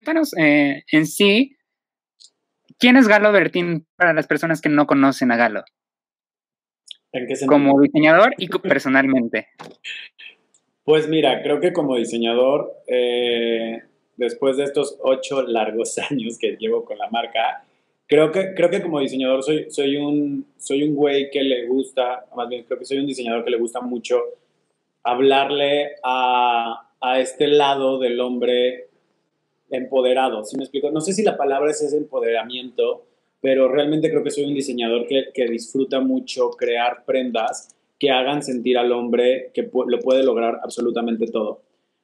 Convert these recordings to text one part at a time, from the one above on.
cuéntanos eh, en sí, ¿quién es Galo Bertín para las personas que no conocen a Galo? ¿En qué Como diseñador y personalmente. Pues mira, creo que como diseñador, eh, después de estos ocho largos años que llevo con la marca, creo que, creo que como diseñador soy, soy, un, soy un güey que le gusta, más bien creo que soy un diseñador que le gusta mucho hablarle a, a este lado del hombre empoderado, ¿sí me explico? No sé si la palabra es ese empoderamiento, pero realmente creo que soy un diseñador que, que disfruta mucho crear prendas que hagan sentir al hombre que lo puede lograr absolutamente todo,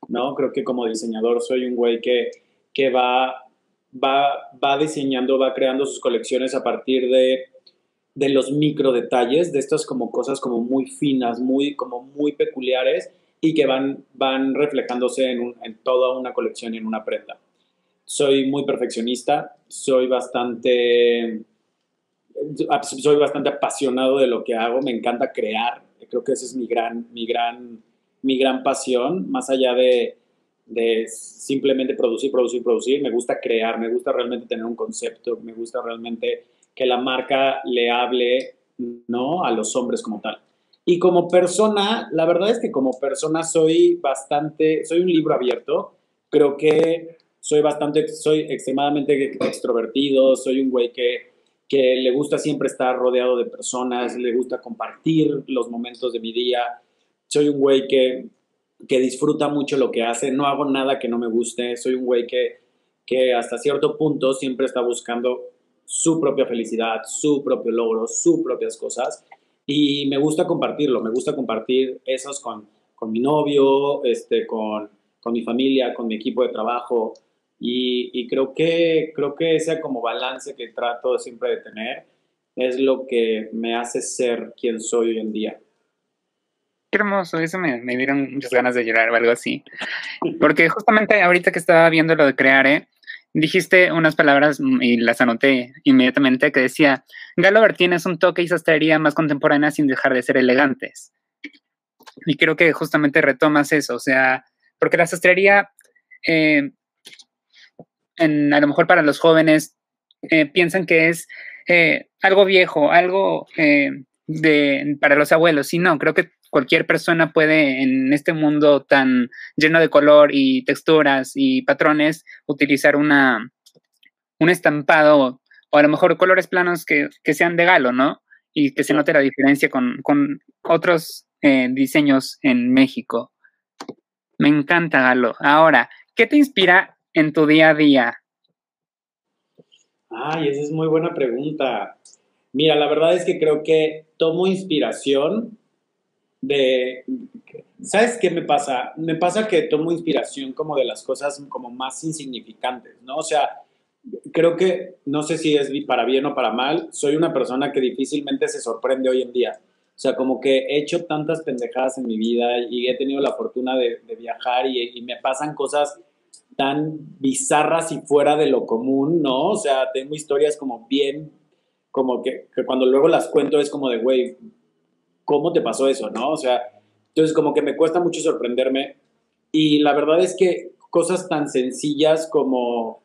¿no? Creo que como diseñador soy un güey que, que va, va, va diseñando, va creando sus colecciones a partir de, de los micro detalles, de estas como cosas como muy finas, muy, como muy peculiares y que van, van reflejándose en, en toda una colección y en una prenda. Soy muy perfeccionista, soy bastante soy bastante apasionado de lo que hago, me encanta crear, creo que esa es mi gran, mi gran, mi gran pasión, más allá de, de simplemente producir, producir, producir, me gusta crear, me gusta realmente tener un concepto, me gusta realmente que la marca le hable, ¿no? A los hombres como tal. Y como persona, la verdad es que como persona soy bastante, soy un libro abierto, creo que soy bastante, soy extremadamente extrovertido, soy un güey que que le gusta siempre estar rodeado de personas, le gusta compartir los momentos de mi día. Soy un güey que, que disfruta mucho lo que hace, no hago nada que no me guste, soy un güey que, que hasta cierto punto siempre está buscando su propia felicidad, su propio logro, sus propias cosas. Y me gusta compartirlo, me gusta compartir esos con, con mi novio, este, con, con mi familia, con mi equipo de trabajo. Y, creo, que, creo que ese como balance que trato siempre de tener es lo que me hace ser quien soy hoy en día. Qué hermoso, eso me, me dieron muchas ganas de llorar o algo así. Porque justamente ahorita que estaba viendo lo de Creare, dijiste unas palabras y las anoté inmediatamente que decía, Galo Bertín es un toque y sastrería más contemporánea sin dejar de ser elegantes. Y creo que justamente retomas eso, o sea, porque la sastrería eh, a lo mejor para los jóvenes eh, piensan que es eh, algo viejo, algo eh, de, para los abuelos. Y no, creo que cualquier persona puede en este mundo tan lleno de color y texturas y patrones utilizar una, un estampado o a lo mejor colores planos que, sean de galo, ¿no? Y que se note la diferencia con, con otros diseños en México. Me encanta Galo. Ahora, ¿qué te inspira en tu día a día? Ay, esa es muy buena pregunta. Mira, la verdad es que creo que tomo inspiración de... ¿Sabes qué me pasa? Me pasa que tomo inspiración como de las cosas como más insignificantes, ¿no? O sea, creo que, no sé si es para bien o para mal, soy una persona que difícilmente se sorprende hoy en día. O sea, como que he hecho tantas pendejadas en mi vida y he tenido la fortuna de, viajar y, me pasan cosas tan bizarras y fuera de lo común, ¿no? O sea, tengo historias como bien, como que, cuando luego las cuento es como de, güey, ¿cómo te pasó eso, no? O sea, entonces como que me cuesta mucho sorprenderme y la verdad es que cosas tan sencillas como,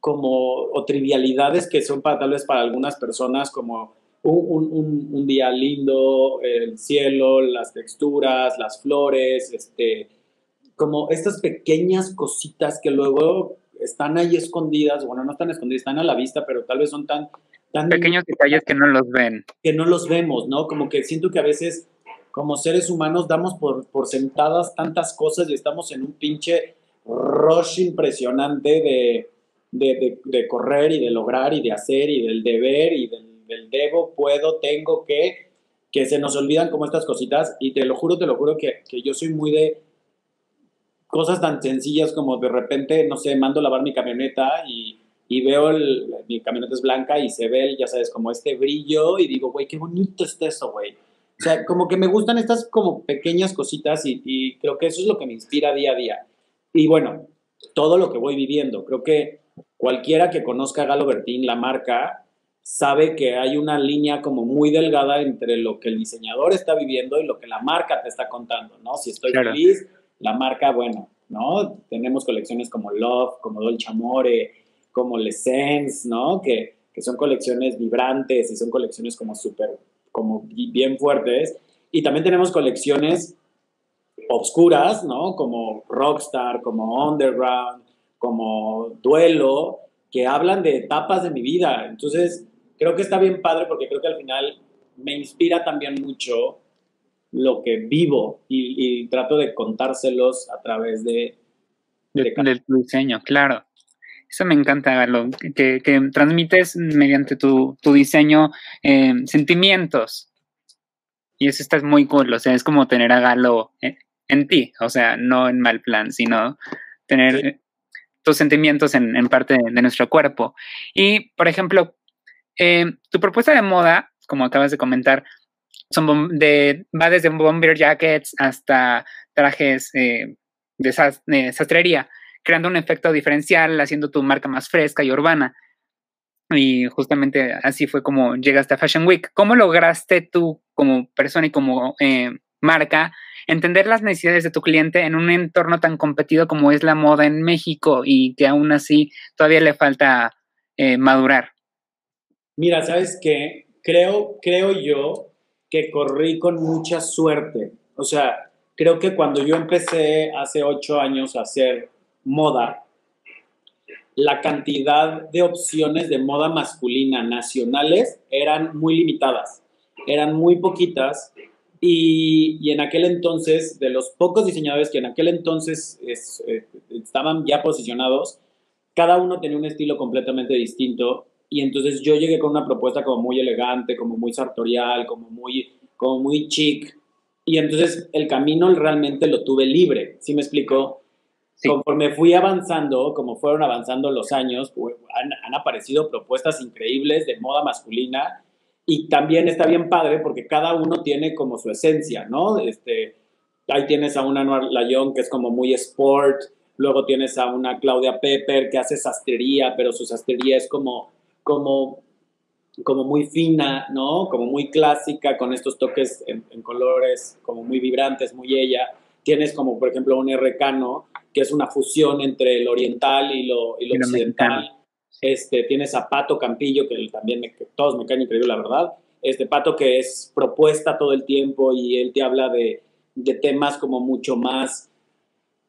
como, o trivialidades que son para tal vez para algunas personas como un, un, un día lindo, el cielo, las texturas, las flores, este, como estas pequeñas cositas que luego están ahí escondidas, bueno, no están escondidas, están a la vista, pero tal vez son tan... tan Pequeños detalles que no los ven. Que no los vemos, ¿no? Como que siento que a veces como seres humanos damos por, por sentadas tantas cosas y estamos en un pinche rush impresionante de, de, de, correr y de lograr y de hacer y del deber y del, del, debo, puedo, tengo que, que se nos olvidan como estas cositas y te lo juro, te lo juro que, que yo soy muy de cosas tan sencillas como de repente, no sé, mando lavar mi camioneta y, y veo el, mi camioneta es blanca y se ve, ya sabes, como este brillo y digo, güey, qué bonito está eso, güey. O sea, como que me gustan estas como pequeñas cositas y, y, creo que eso es lo que me inspira día a día. Y bueno, todo lo que voy viviendo. Creo que cualquiera que conozca a Galo Bertín, la marca, sabe que hay una línea como muy delgada entre lo que el diseñador está viviendo y lo que la marca te está contando, ¿no? Si estoy feliz, la marca, bueno, ¿no? Tenemos colecciones como Love, como Dolce Amore, como L'Essence, ¿no? Que, que son colecciones vibrantes y son colecciones como súper, como bien fuertes. Y también tenemos colecciones obscuras, ¿no? Como Rockstar, como Underground, como Duelo, que hablan de etapas de mi vida. Entonces, creo que está bien padre porque creo que al final me inspira también mucho lo que vivo y, trato de contárselos a través de... Del diseño, claro. Eso me encanta, Galo, que, transmites mediante tu, diseño eh, sentimientos. Y eso está muy cool, o sea, es como tener a Galo en, ti, o sea, no en mal plan, sino tener tus sentimientos en, parte de, nuestro cuerpo. Y, por ejemplo, eh, tu propuesta de moda, como acabas de comentar, son de, va desde bomber jackets hasta trajes eh, de, sastrería, creando un efecto diferencial, haciendo tu marca más fresca y urbana. Y justamente así fue como llegaste a Fashion Week. ¿Cómo lograste tú como persona y como eh, marca entender las necesidades de tu cliente en un entorno tan competido como es la moda en México y que aún así todavía le falta eh, madurar? Mira, ¿sabes qué? Creo, creo yo que corrí con mucha suerte. O sea, creo que cuando yo empecé hace ocho años a hacer moda, la cantidad de opciones de moda masculina nacionales eran muy limitadas, eran muy poquitas y, en aquel entonces, de los pocos diseñadores que en aquel entonces eh, estaban ya posicionados, cada uno tenía un estilo completamente distinto y entonces yo llegué con una propuesta como muy elegante, como muy sartorial, como muy, como muy chic. Y entonces el camino realmente lo tuve libre, ¿sí me explicó? Conforme fui avanzando, como fueron avanzando los años, han, han, aparecido propuestas increíbles de moda masculina y también está bien padre porque cada uno tiene como su esencia, ¿no? Este, ahí tienes a una Noir Layón que es como muy sport, luego tienes a una Claudia Pepper que hace sastrería, pero su sastrería es como como, como muy fina, ¿no? Como muy clásica, con estos toques en, colores como muy vibrantes, muy ella. Tienes como, por ejemplo, un RK, Que es una fusión entre el oriental y lo, y lo occidental. Este, tienes a Pato Campillo, que también me, todos me caen increíble, la verdad. Este Pato que es propuesta todo el tiempo y él te habla de, de temas como mucho más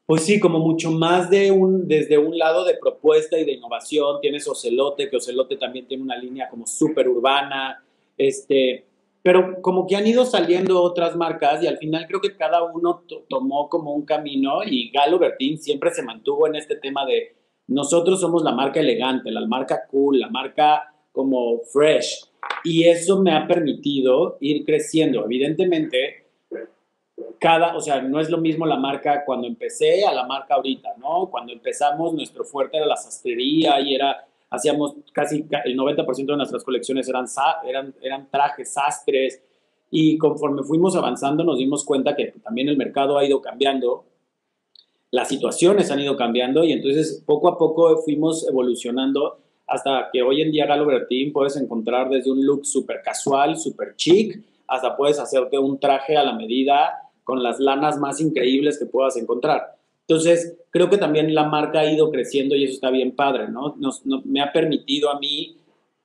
pues sí, como mucho más de un, desde un lado de propuesta y de innovación. Tienes Ocelote, que Ocelote también tiene una línea como súper urbana, este, pero como que han ido saliendo otras marcas y al final creo que cada uno tomó como un camino y Galo Bertín siempre se mantuvo en este tema de nosotros somos la marca elegante, la marca cool, la marca como fresh y eso me ha permitido ir creciendo. Evidentemente, cada, o sea, no es lo mismo la marca cuando empecé a la marca ahorita, ¿no? Cuando empezamos, nuestro fuerte era la sastrería y era, hacíamos casi el 90% de nuestras colecciones eran, eran, eran trajes, sastres, y conforme fuimos avanzando nos dimos cuenta que también el mercado ha ido cambiando, las situaciones han ido cambiando y entonces poco a poco fuimos evolucionando hasta que hoy en día Galo Bertín puedes encontrar desde un look súper casual, súper chic, hasta puedes hacerte un traje a la medida con las lanas más increíbles que puedas encontrar. Entonces, creo que también la marca ha ido creciendo y eso está bien padre, ¿no? me ha permitido a mí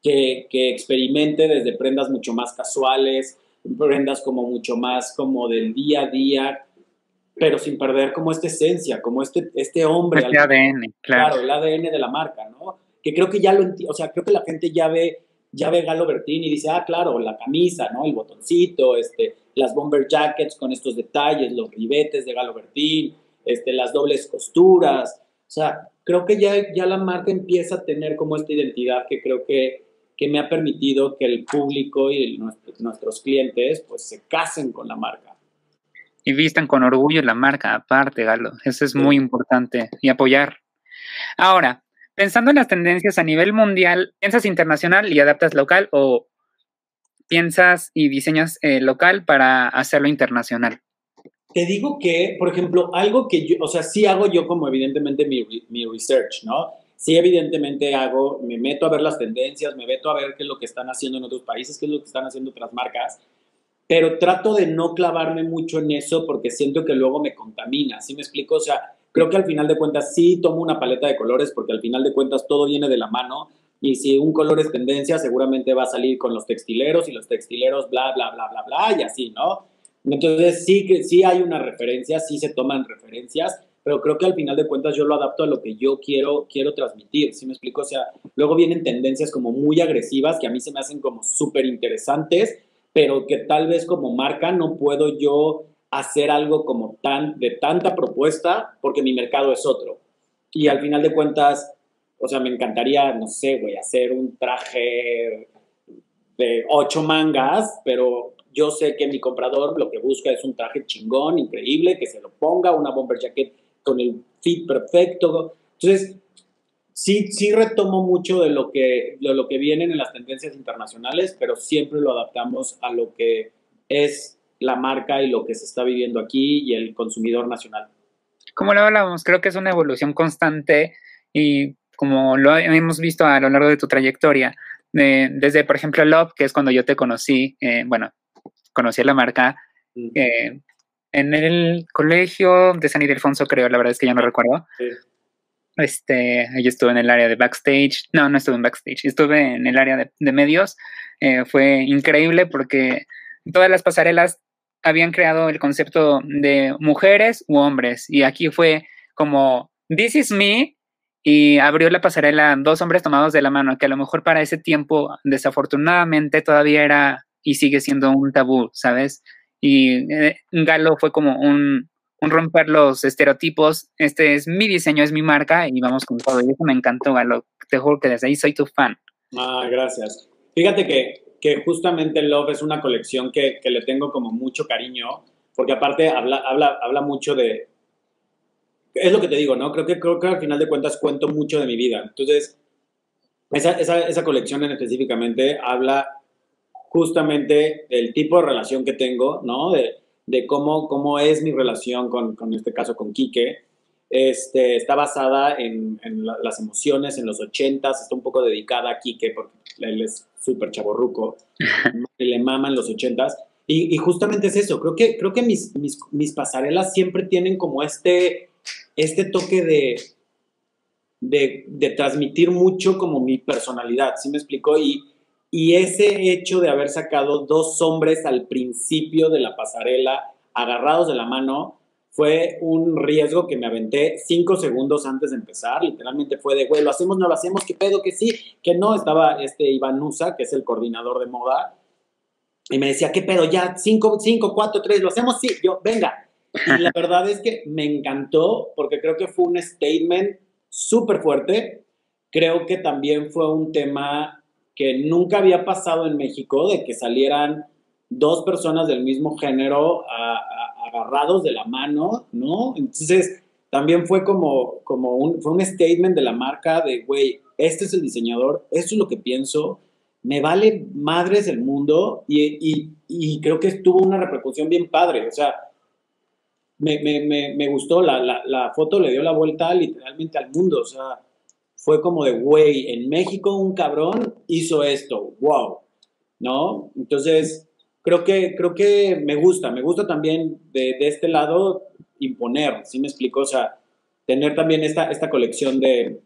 que, experimente desde prendas mucho más casuales, prendas como mucho más como del día a día, pero sin perder como esta esencia, como este, este hombre. Este ADN, claro. Claro, el ADN de la marca, ¿no? Que creo que ya lo o sea, creo que la gente ya ve, ya ve Galo Bertini y dice, ah, claro, la camisa, ¿no? El botoncito, este, las bomber jackets con estos detalles, los ribetes de Galo Bertín, este, las dobles costuras. O sea, creo que ya, ya la marca empieza a tener como esta identidad que creo que, que me ha permitido que el público y nuestros clientes pues se casen con la marca. Y vistan con orgullo la marca, aparte, Galo. Eso es muy importante. Y apoyar. Ahora, pensando en las tendencias a nivel mundial, ¿piensas internacional y adaptas local o piensas y diseñas eh, local para hacerlo internacional? Te digo que, por ejemplo, algo que yo, o sea, sí hago yo como evidentemente mi, mi research, ¿no? Sí, evidentemente hago, me meto a ver las tendencias, me meto a ver qué es lo que están haciendo en otros países, qué es lo que están haciendo otras marcas, pero trato de no clavarme mucho en eso porque siento que luego me contamina, ¿sí me explico? O sea, creo que al final de cuentas sí tomo una paleta de colores porque al final de cuentas todo viene de la mano y si un color es tendencia seguramente va a salir con los textileros y los textileros bla, bla, bla, bla, bla y así, ¿no? Entonces sí que sí hay una referencia, sí se toman referencias, pero creo que al final de cuentas yo lo adapto a lo que yo quiero, quiero transmitir, ¿sí me explico? O sea, luego vienen tendencias como muy agresivas que a mí se me hacen como súper interesantes, pero que tal vez como marca no puedo yo hacer algo como tan, de tanta propuesta porque mi mercado es otro. Y al final de cuentas, o sea, me encantaría, no sé, güey, hacer un traje de ocho mangas, pero yo sé que mi comprador lo que busca es un traje chingón, increíble, que se lo ponga, una bomber jacket con el fit perfecto. Entonces, sí, sí retomo mucho de lo que, de lo que vienen en las tendencias internacionales, pero siempre lo adaptamos a lo que es la marca y lo que se está viviendo aquí y el consumidor nacional. Como lo hablábamos, creo que es una evolución constante y como lo hemos visto a lo largo de tu trayectoria, desde, por ejemplo, Love, que es cuando yo te conocí, eh, bueno, conocí la marca eh, en el colegio de San Ildefonso, creo, la verdad es que ya no recuerdo. Este, yo estuve en el área de backstage, no, no estuve en backstage, estuve en el área de, medios. Eh, fue increíble porque todas las pasarelas habían creado el concepto de mujeres u hombres y aquí fue como This is me y abrió la pasarela dos hombres tomados de la mano, que a lo mejor para ese tiempo desafortunadamente todavía era y sigue siendo un tabú, ¿sabes? Y eh, Galo fue como un, un, romper los estereotipos, este es mi diseño, es mi marca y vamos con todo. Y eso me encantó, Galo, te juro que desde ahí soy tu fan. Ah, gracias. Fíjate que que justamente Love es una colección que, que, le tengo como mucho cariño, porque aparte habla, habla, habla mucho de... Es lo que te digo, ¿no? Creo que, creo que al final de cuentas cuento mucho de mi vida. Entonces, esa, esa, esa colección en específicamente habla justamente del tipo de relación que tengo, ¿no? De, de cómo, cómo es mi relación con, con este caso con Quique. Este, está basada en, en las emociones en los ochentas, está un poco dedicada a Quique porque él es súper chaborruco, le maman los ochentas. Y, y, justamente es eso, creo que, creo que mis, mis, mis, pasarelas siempre tienen como este, este toque de, de, transmitir mucho como mi personalidad, ¿sí me explico? Y, y ese hecho de haber sacado dos hombres al principio de la pasarela, agarrados de la mano, fue un riesgo que me aventé cinco segundos antes de empezar. Literalmente fue de, güey, lo hacemos, no lo hacemos, qué pedo, que sí, que no. Estaba este Iván Nusa, que es el coordinador de moda, y me decía, qué pedo, ya, cinco, cinco, cuatro, tres, lo hacemos, sí, yo, venga. Y la verdad es que me encantó porque creo que fue un statement súper fuerte. Creo que también fue un tema que nunca había pasado en México, de que salieran dos personas del mismo género agarrados de la mano, ¿no? Entonces, también fue como, como un, fue un statement de la marca de, güey, este es el diseñador, esto es lo que pienso, me vale madres el mundo y, y, creo que tuvo una repercusión bien padre, o sea, me, me, me gustó, la, la, la, foto le dio la vuelta literalmente al mundo, o sea, fue como de, güey, en México un cabrón hizo esto, wow, ¿no? Entonces, creo que, creo que me gusta, me gusta también de, de este lado imponer, ¿sí me explico? O sea, tener también esta, esta colección de,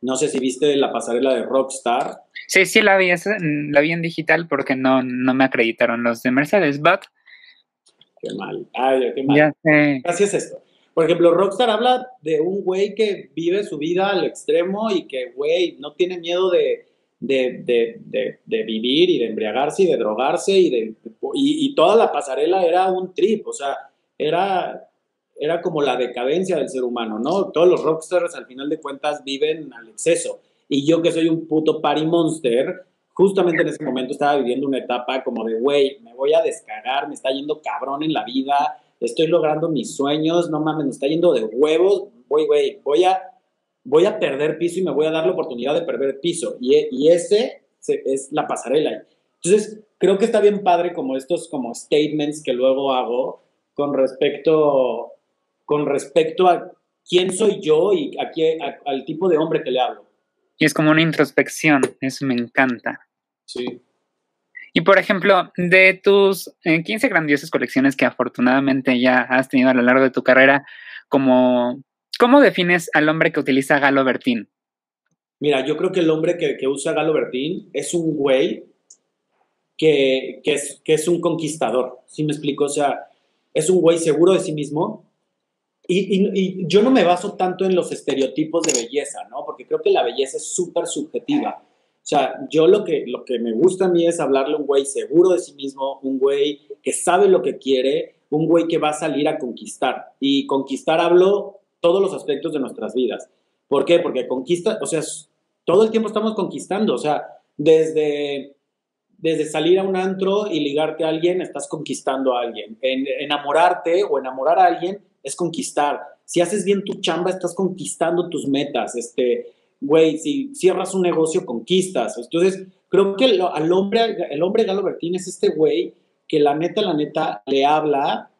no sé si viste la pasarela de Rockstar. Sí, sí, la vi, la vi en digital porque no, no me acreditaron los de Mercedes, but... Qué mal, ay, qué mal. Ya sé. Gracias a esto. Por ejemplo, Rockstar habla de un güey que vive su vida al extremo y que, güey, no tiene miedo de, de, de, de, vivir y de embriagarse y de drogarse y, de, y, toda la pasarela era un trip, o sea, era, era como la decadencia del ser humano, ¿no? Todos los rockstars al final de cuentas viven al exceso. Y yo que soy un puto party monster, justamente en ese momento estaba viviendo una etapa como de, güey, me voy a descargar, me está yendo cabrón en la vida, estoy logrando mis sueños, no mames, me está yendo de huevos, voy, güey, voy a voy a perder piso y me voy a dar la oportunidad de perder piso. Y, y ese es la pasarela. Entonces, creo que está bien padre como estos como statements que luego hago con respecto, con respecto a quién soy yo y a al tipo de hombre que le hablo. Y es como una introspección, eso me encanta. Sí. Y por ejemplo, de tus 15 eh, grandiosas colecciones que afortunadamente ya has tenido a lo largo de tu carrera, como ¿Cómo defines al hombre que utiliza Galo Bertín? Mira, yo creo que el hombre que, usa Galo Bertín es un güey que, es, que es un conquistador, ¿sí me explico? O sea, es un güey seguro de sí mismo, y, yo no me baso tanto en los estereotipos de belleza, ¿no? Porque creo que la belleza es súper subjetiva. O sea, yo lo que, lo que me gusta a mí es hablarle a un güey seguro de sí mismo, un güey que sabe lo que quiere, un güey que va a salir a conquistar. Y conquistar hablo todos los aspectos de nuestras vidas. ¿Por qué? Porque conquista, o sea, todo el tiempo estamos conquistando. O sea, desde, desde salir a un antro y ligarte a alguien, estás conquistando a alguien. En, enamorarte o enamorar a alguien es conquistar. Si haces bien tu chamba, estás conquistando tus metas. Este, güey, si cierras un negocio, conquistas. Entonces, creo que al hombre, el hombre Galo Bertín es este güey que la neta, la neta, le habla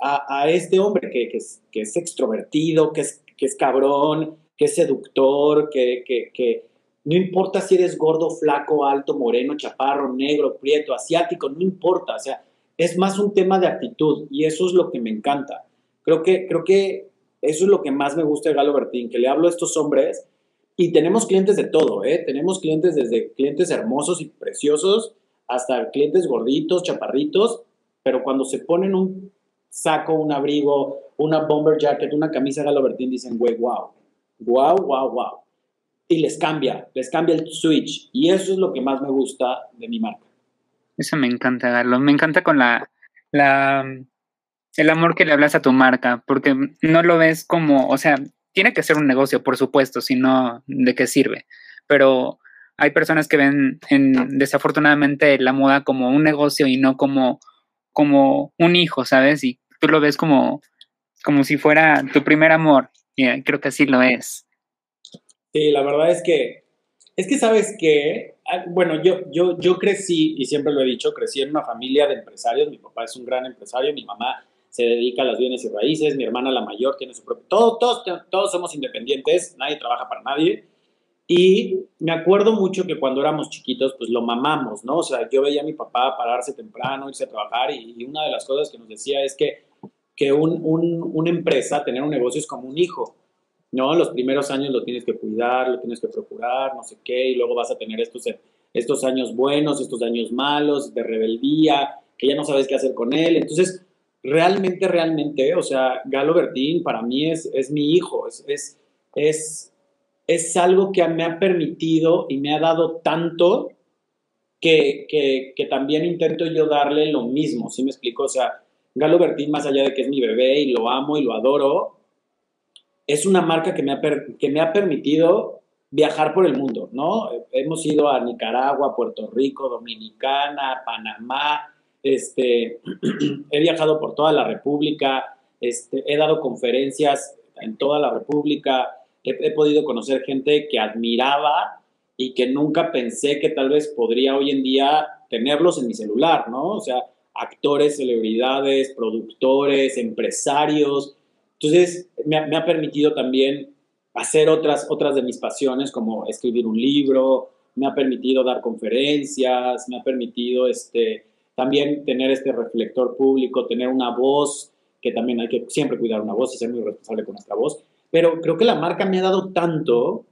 a, este hombre que, es, que, es, extrovertido, que es, que es cabrón, que es seductor, que, que no importa si eres gordo, flaco, alto, moreno, chaparro, negro, prieto, asiático, no importa. O sea, es más un tema de actitud y eso es lo que me encanta. Creo que, creo que eso es lo que más me gusta de Galo Bertín, que le hablo a estos hombres y tenemos clientes de todo, ¿eh? Tenemos clientes desde clientes hermosos y preciosos hasta clientes gorditos, chaparritos, pero cuando se ponen un saco, un abrigo, una bomber jacket, una camisa Galo Bertín, dicen, güey, wow, wow, wow, wow. Y les cambia, les cambia el switch. Y eso es lo que más me gusta de mi marca. Eso me encanta, Galo. Me encanta con la, la el amor que le hablas a tu marca, porque no lo ves como, o sea, tiene que ser un negocio, por supuesto, si no, ¿de qué sirve? Pero hay personas que ven en, desafortunadamente la moda como un negocio y no como, como un hijo, ¿sabes? Y tú lo ves como, como si fuera tu primer amor. Y creo que así lo es. Sí, la verdad es que, es que sabes que, ah, bueno, yo, yo, yo crecí, y siempre lo he dicho, crecí en una familia de empresarios, mi papá es un gran empresario, mi mamá se dedica a las bienes y raíces, mi hermana la mayor tiene su propio, todos, todos, todos somos independientes, nadie trabaja para nadie. Y me acuerdo mucho que cuando éramos chiquitos, pues lo mamamos, ¿no? O sea, yo veía a mi papá pararse temprano, irse a trabajar y, una de las cosas que nos decía es que, que un, un, una empresa, tener un negocio es como un hijo, ¿no? Los primeros años lo tienes que cuidar, lo tienes que procurar, no sé qué, y luego vas a tener estos, estos años buenos, estos años malos, de rebeldía, que ya no sabes qué hacer con él. Entonces, realmente, realmente, o sea, Galo Bertín para mí es, es mi hijo, es, es, es, es, algo que me ha permitido y me ha dado tanto que, que, que, también intento yo darle lo mismo, ¿sí me explico? O sea, Galo Bertín, más allá de que es mi bebé y lo amo y lo adoro, es una marca que me ha, que me ha permitido viajar por el mundo, ¿no? Hemos ido a Nicaragua, Puerto Rico, Dominicana, Panamá, este, he viajado por toda la República, este, he dado conferencias en toda la República, he, podido conocer gente que admiraba y que nunca pensé que tal vez podría hoy en día tenerlos en mi celular, ¿no? O sea, actores, celebridades, productores, empresarios. Entonces, me ha, permitido también hacer otras, otras de mis pasiones, como escribir un libro, me ha permitido dar conferencias, me ha permitido este, también tener este reflector público, tener una voz, que también hay que siempre cuidar una voz y ser muy responsable con nuestra voz. Pero creo que la marca me ha dado tanto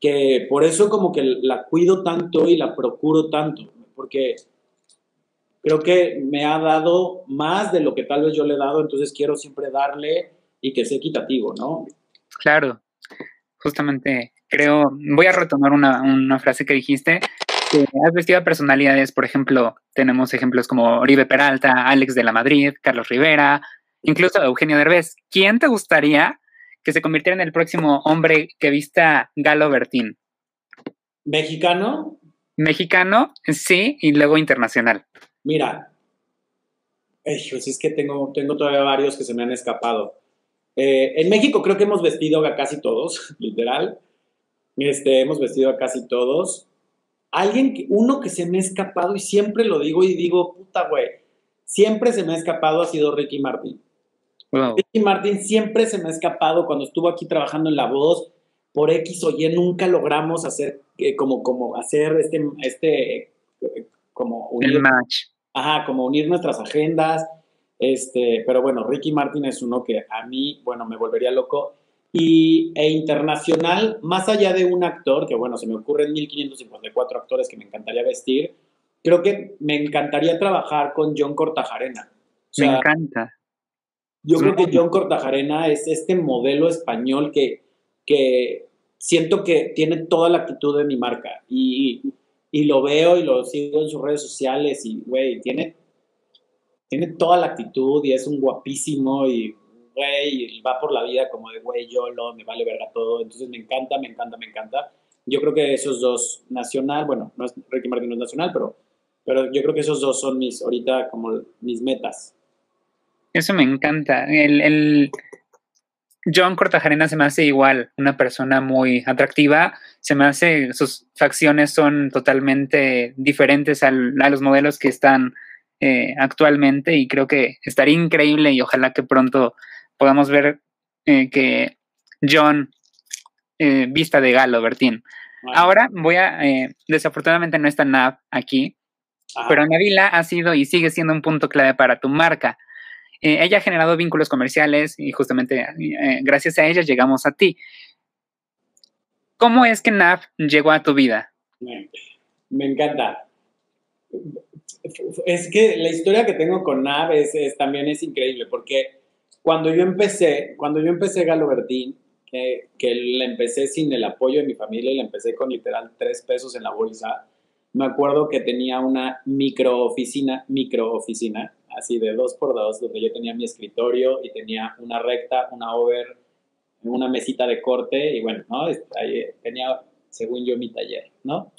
que por eso como que la cuido tanto y la procuro tanto, porque creo que me ha dado más de lo que tal vez yo le he dado, entonces quiero siempre darle y que sea equitativo, ¿no? Claro, justamente creo, voy a retomar una, una frase que dijiste, has vestido a personalidades, por ejemplo, tenemos ejemplos como Oribe Peralta, Alex de la Madrid, Carlos Rivera, incluso Eugenio Derbez. ¿Quién te gustaría que se convirtiera en el próximo hombre que vista Galo Bertín? ¿Mexicano? Mexicano, sí, y luego internacional. Mira, pues es que tengo, tengo todavía varios que se me han escapado. Eh, en México creo que hemos vestido a casi todos, literal. Este, hemos vestido a casi todos alguien, que, uno que se me ha escapado y siempre lo digo y digo, puta, güey, siempre se me ha escapado ha sido Ricky Martin. Ricky Martin siempre se me ha escapado cuando estuvo aquí trabajando en La Voz, por X o Y nunca logramos hacer, eh, como, como hacer este, este, como unir, El match. Ajá, como unir nuestras agendas, este, pero bueno, Ricky Martin es uno que a mí, bueno, me volvería loco. Y, e internacional, más allá de un actor, que bueno, se me ocurren 1554 actores que me encantaría vestir, creo que me encantaría trabajar con John Cortajarena. me encanta. Yo creo que John Cortajarena es este modelo español que, que siento que tiene toda la actitud de mi marca y, y lo veo y lo sigo en sus redes sociales y, güey, tiene, tiene toda la actitud y es un guapísimo y, güey, va por la vida como de, güey, yo lo, me vale verga todo. Entonces me encanta, me encanta, me encanta. Yo creo que esos dos, nacional, bueno, no es, Ricky Martin no es nacional, pero, pero yo creo que esos dos son mis, ahorita como mis metas. Eso me encanta. El, el, John Cortajarena se me hace igual, una persona muy atractiva. Se me hace, sus facciones son totalmente diferentes a los modelos que están eh, actualmente y creo que estaría increíble y ojalá que pronto podamos ver eh, que John eh, vista de galo, Bertín. Ahora voy a, desafortunadamente no está Nav aquí, pero Navila ha sido y sigue siendo un punto clave para tu marca. Eh, ella ha generado vínculos comerciales y justamente eh, gracias a ella llegamos a ti. ¿Cómo es que Nav llegó a tu vida? Me, encanta. Es que la historia que tengo con Nav es, también es increíble porque cuando yo empecé, cuando yo empecé Galo Bertín, que, la empecé sin el apoyo de mi familia y la empecé con literal tres pesos en la bolsa, me acuerdo que tenía una micro oficina, micro oficina, así de dos por dos, donde yo tenía mi escritorio y tenía una recta, una over, una mesita de corte y bueno, ¿no? Ahí tenía, según yo, mi taller, ¿no?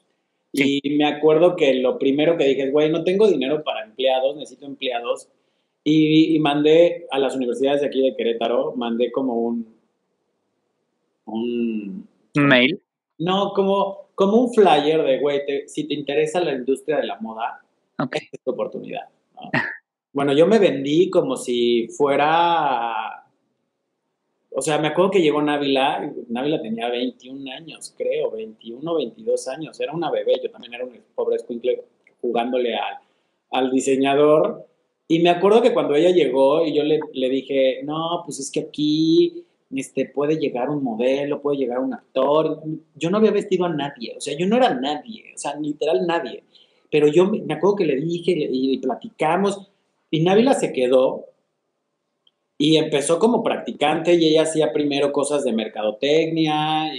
Y me acuerdo que lo primero que dije es, güey, no tengo dinero para empleados, necesito empleados. Y, mandé a las universidades de aquí de Querétaro, mandé como un... Un, mail. No, como, como un flyer de, güey, si te interesa la industria de la moda, okay. es tu oportunidad. ¿no? Bueno, yo me vendí como si fuera. O sea, me acuerdo que llegó Návila, Návila tenía 21 años, creo, 21, 22 años, era una bebé, yo también era un pobre escuincle jugándole al, al diseñador. Y me acuerdo que cuando ella llegó y yo le, le, dije, no, pues es que aquí este, puede llegar un modelo, puede llegar un actor. Yo no había vestido a nadie, o sea, yo no era nadie, o sea, literal nadie. Pero yo me acuerdo que le dije y platicamos y Návila se quedó y empezó como practicante y ella hacía primero cosas de mercadotecnia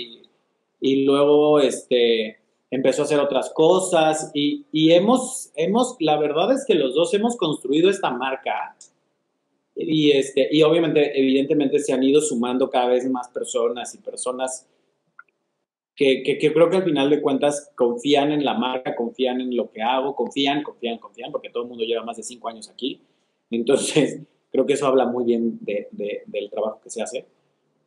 y, luego este, empezó a hacer otras cosas y, hemos, hemos, la verdad es que los dos hemos construido esta marca y, este, y obviamente, evidentemente se han ido sumando cada vez más personas y personas que, que, creo que al final de cuentas confían en la marca, confían en lo que hago, confían, confían, confían, porque todo el mundo lleva más de cinco años aquí. Entonces, creo que eso habla muy bien de, del trabajo que se hace.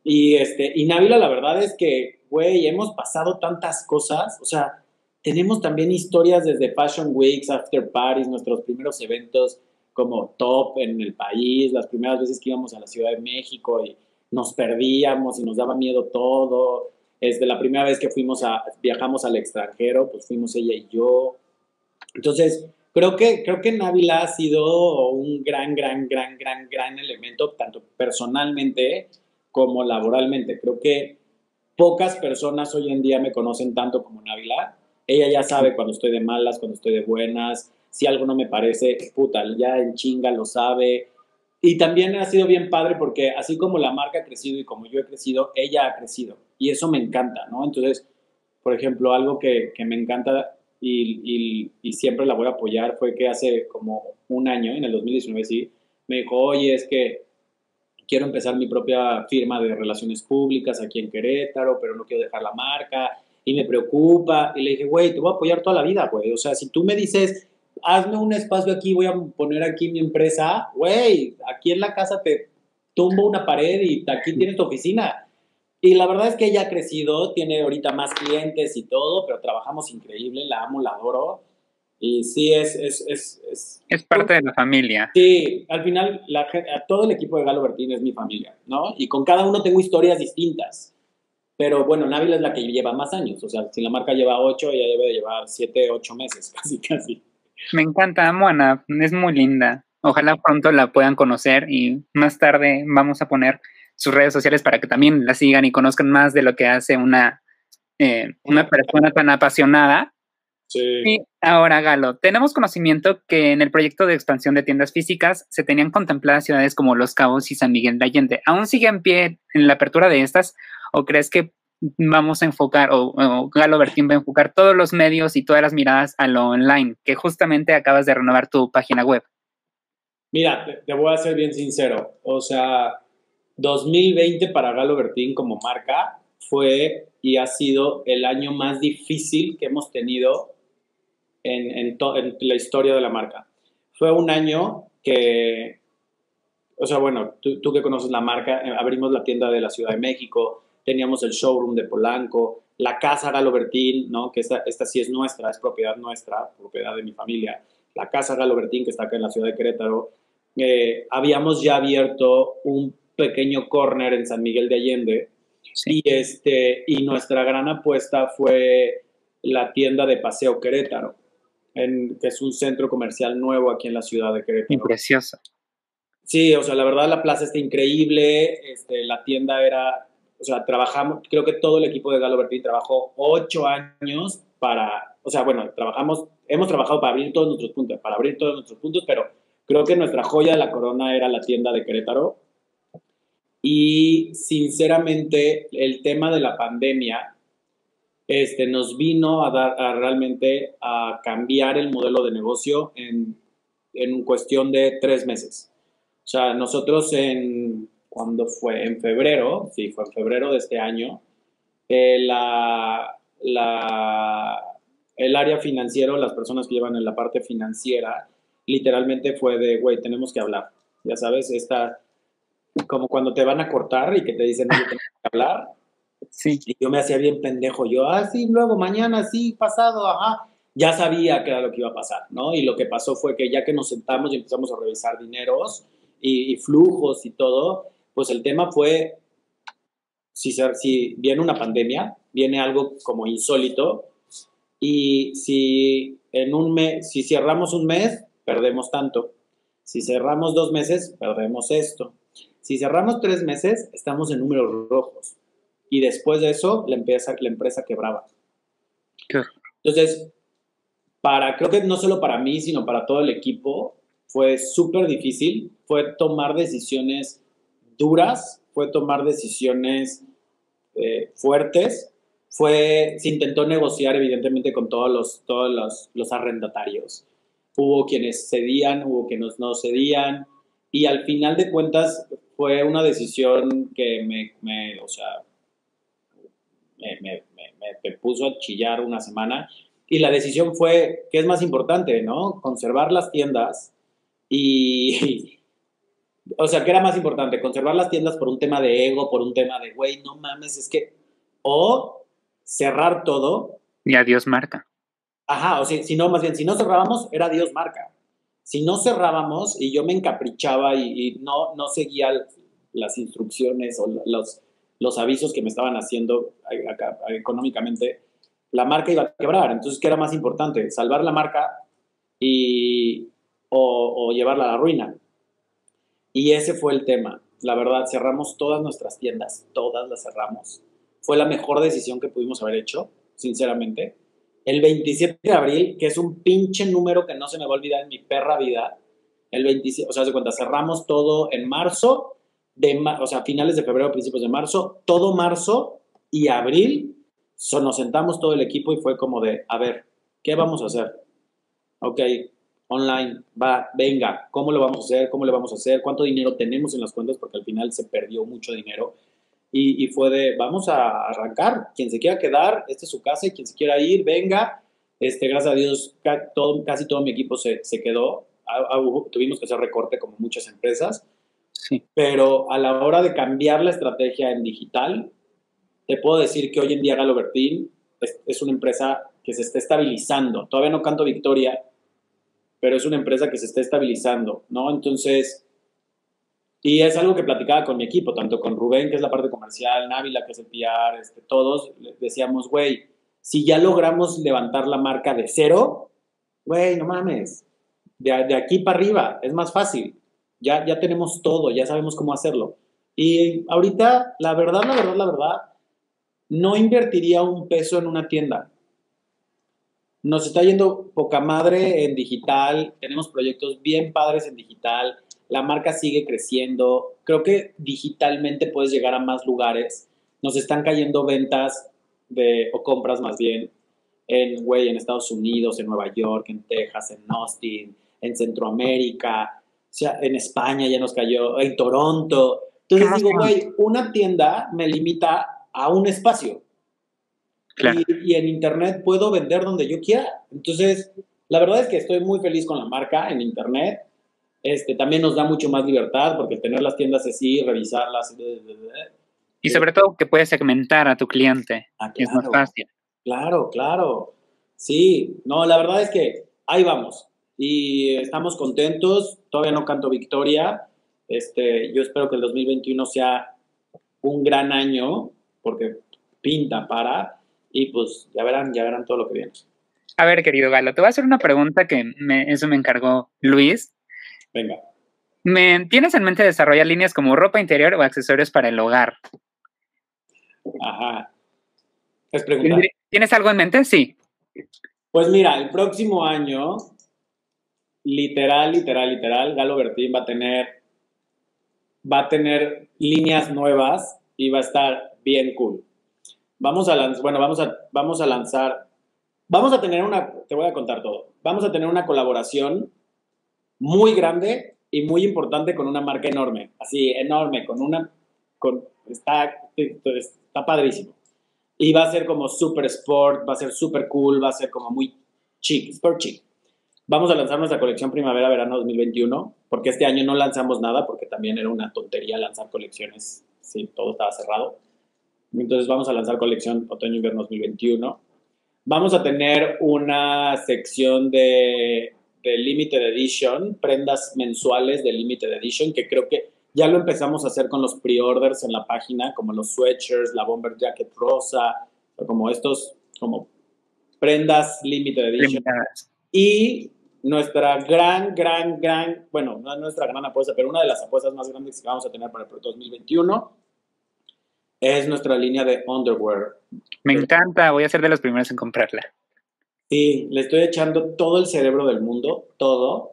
Y, este, y Návila, la verdad es que, güey, hemos pasado tantas cosas, o sea, tenemos también historias desde Fashion Weeks, After Parties, nuestros primeros eventos como top en el país, las primeras veces que íbamos a la Ciudad de México y nos perdíamos y nos daba miedo todo desde la primera vez que fuimos a, viajamos al extranjero, pues fuimos ella y yo. Entonces, creo que, creo que Návila ha sido un gran, gran, gran, gran, gran elemento, tanto personalmente como laboralmente. Creo que pocas personas hoy en día me conocen tanto como Návila. Ella ya sabe cuando estoy de malas, cuando estoy de buenas. Si algo no me parece, puta, ya en chinga lo sabe. Y también ha sido bien padre porque así como la marca ha crecido y como yo he crecido, ella ha crecido. Y eso me encanta, ¿no? Entonces, por ejemplo, algo que, que me encanta y, y, y, siempre la voy a apoyar fue que hace como un año, en el 2019 sí, me dijo, oye, es que quiero empezar mi propia firma de relaciones públicas aquí en Querétaro, pero no quiero dejar la marca y me preocupa. Y le dije, güey, te voy a apoyar toda la vida, güey. O sea, si tú me dices, hazme un espacio aquí, voy a poner aquí mi empresa, güey, aquí en la casa te tumbo una pared y aquí tienes tu oficina. Y la verdad es que ella ha crecido, tiene ahorita más clientes y todo, pero trabajamos increíble, la amo, la adoro. Y sí, es... Es, es, es, parte de la familia. Sí, al final la, todo el equipo de Galo Bertín es mi familia, ¿no? Y con cada uno tengo historias distintas. Pero bueno, Návila es la que lleva más años. O sea, si la marca lleva ocho, ella debe de llevar siete, ocho meses, casi, casi. Me encanta, amo es muy linda. Ojalá pronto la puedan conocer y más tarde vamos a poner sus redes sociales para que también la sigan y conozcan más de lo que hace una, eh, una persona tan apasionada. Sí. Y ahora, Galo, tenemos conocimiento que en el proyecto de expansión de tiendas físicas se tenían contempladas ciudades como Los Cabos y San Miguel de Allende. ¿Aún sigue en pie en la apertura de estas o crees que vamos a enfocar o, Galo Bertín va a enfocar todos los medios y todas las miradas a lo online, que justamente acabas de renovar tu página web? Mira, te voy a ser bien sincero. O sea, 2020 para Galo Bertín como marca fue y ha sido el año más difícil que hemos tenido en, en, en la historia de la marca. Fue un año que, o sea, bueno, tú, tú que conoces la marca, eh, abrimos la tienda de la Ciudad de México, teníamos el showroom de Polanco, la casa Galo Bertín, ¿no? que esta, esta sí es nuestra, es propiedad nuestra, propiedad de mi familia, la casa Galo Bertín que está acá en la ciudad de Querétaro. Eh, habíamos ya abierto un pequeño corner en San Miguel de Allende, Sí. y, este, y nuestra gran apuesta fue la tienda de Paseo Querétaro, en, que es un centro comercial nuevo aquí en la ciudad de Querétaro. Precioso. Sí, o sea, la verdad la plaza está increíble, este, la tienda era, o sea, trabajamos, creo que todo el equipo de Galo Bertín trabajó ocho años para, o sea, bueno, trabajamos, hemos trabajado para abrir todos nuestros puntos, para abrir todos nuestros puntos, pero creo que nuestra joya de la corona era la tienda de Querétaro. Y sinceramente, el tema de la pandemia este, nos vino a dar a realmente a cambiar el modelo de negocio en, en cuestión de tres meses. O sea, nosotros en, cuando fue? En febrero, sí, fue en febrero de este año, eh, la, la, el área financiero, las personas que llevan en la parte financiera, literalmente fue de, güey, tenemos que hablar. Ya sabes, esta, como cuando te van a cortar y que te dicen, oye, tenemos que hablar. Sí. Y yo me hacía bien pendejo. Yo, ah, sí, luego, mañana, sí, pasado, ajá. Ya sabía que era lo que iba a pasar, ¿no? Y lo que pasó fue que ya que nos sentamos y empezamos a revisar dineros y, y flujos y todo, pues el tema fue, si, si viene una pandemia, viene algo como insólito, y si en un mes, si cerramos un mes, perdemos tanto. Si cerramos dos meses, perdemos esto. Si cerramos tres meses, estamos en números rojos. Y después de eso, la empresa, la empresa quebraba. Qué. Entonces, para, creo que no solo para mí, sino para todo el equipo, fue súper difícil. Fue tomar decisiones duras, fue tomar decisiones eh, fuertes. Fue, se intentó negociar, evidentemente, con todos los, todos los, los arrendatarios. Hubo quienes cedían, hubo quienes no cedían. Y al final de cuentas, fue una decisión que me, me o sea, me, me, me, me puso a chillar una semana. Y la decisión fue, ¿qué es más importante, no? Conservar las tiendas y, o sea, ¿qué era más importante? Conservar las tiendas por un tema de ego, por un tema de, güey, no mames, es que, o cerrar todo, Y adiós, marca. ajá, o sea, si no, más bien, si no cerrábamos, era Dios marca. Si no cerrábamos y yo me encaprichaba y, y no, no seguía las instrucciones o los, los avisos que me estaban haciendo acá, económicamente, la marca iba a quebrar. Entonces, ¿qué era más importante? ¿Salvar la marca y, o, o llevarla a la ruina? Y ese fue el tema. La verdad, cerramos todas nuestras tiendas, todas las cerramos. Fue la mejor decisión que pudimos haber hecho, sinceramente. El 27 de abril, que es un pinche número que no se me va a olvidar en mi perra vida, el 27, o sea, se cuenta, cerramos todo en marzo, de, o sea, finales de febrero, principios de marzo, todo marzo y abril, so, nos sentamos todo el equipo y fue como de, a ver, ¿qué vamos a hacer? Ok, online, va, venga, ¿cómo lo vamos a hacer? ¿Cómo le vamos a hacer? ¿Cuánto dinero tenemos en las cuentas? Porque al final se perdió mucho dinero. Y, y fue de, vamos a arrancar, quien se quiera quedar, esta es su casa, y quien se quiera ir, venga. Este, gracias a Dios, todo, casi todo mi equipo se, se quedó. Tuvimos que hacer recorte como muchas empresas, Sí. pero a la hora de cambiar la estrategia en digital, te puedo decir que hoy en día Galo Bertín es, una empresa que se está estabilizando. Todavía no canto victoria, pero es una empresa que se está estabilizando, ¿no? Entonces, y es algo que platicaba con mi equipo, tanto con Rubén, que es la parte comercial, Návila, que es el PR, este, todos decíamos, güey, si ya logramos levantar la marca de cero, güey, no mames, de, de aquí para arriba es más fácil, ya, ya tenemos todo, ya sabemos cómo hacerlo. Y ahorita, la verdad, la verdad, la verdad, no invertiría un peso en una tienda. Nos está yendo poca madre en digital, tenemos proyectos bien padres en digital, la marca sigue creciendo, creo que digitalmente puedes llegar a más lugares, nos están cayendo ventas de, o compras más bien en, güey, en Estados Unidos, en Nueva York, en Texas, en Austin, en Centroamérica, sea, en España ya nos cayó, en Toronto. Entonces digo, güey, una tienda me limita a un espacio. Y, en Internet puedo vender donde yo quiera. Entonces, la verdad es que estoy muy feliz con la marca en Internet. Este, también nos da mucho más libertad porque tener las tiendas así, revisarlas. Y sobre todo que puedes segmentar a tu cliente. Ah, es más fácil. Claro, claro. Sí, no, la verdad es que ahí vamos. Y estamos contentos. Todavía no canto victoria. Este, yo espero que el 2021 sea un gran año porque pinta para y pues ya verán, ya verán todo lo que viene. A ver, querido Galo, te voy a hacer una pregunta que eso me encargó Luis. Venga. ¿Me, ¿Tienes en mente desarrollar líneas como ropa interior o accesorios para el hogar? Ajá. Es pregunta. ¿Tienes algo en mente? Sí. Pues mira, el próximo año, literal, literal, literal, Galo Bertín va a tener, va a tener líneas nuevas y va a estar bien cool. Vamos a lanzar, bueno, vamos a, vamos a lanzar, vamos a tener una, te voy a contar todo, vamos a tener una colaboración muy grande y muy importante con una marca enorme, así, enorme, con una, con, está, está padrísimo. Y va a ser como super sport, va a ser super cool, va a ser como muy chic, sport chic. Vamos a lanzar nuestra colección primavera-verano 2021, porque este año no lanzamos nada, porque también era una tontería lanzar colecciones si todo estaba cerrado. Entonces vamos a lanzar colección otoño-invierno 2021. Vamos a tener una sección de, de limited edition, prendas mensuales de limited edition, que creo que ya lo empezamos a hacer con los pre-orders en la página, como los sweatshirts, la bomber jacket rosa, como estos, como prendas limited edition. Y nuestra gran, gran, gran, bueno, no nuestra gran apuesta, pero una de las apuestas más grandes que vamos a tener para el 2021 es nuestra línea de underwear. Me encanta, voy a ser de los primeros en comprarla. Sí, le estoy echando todo el cerebro del mundo, todo.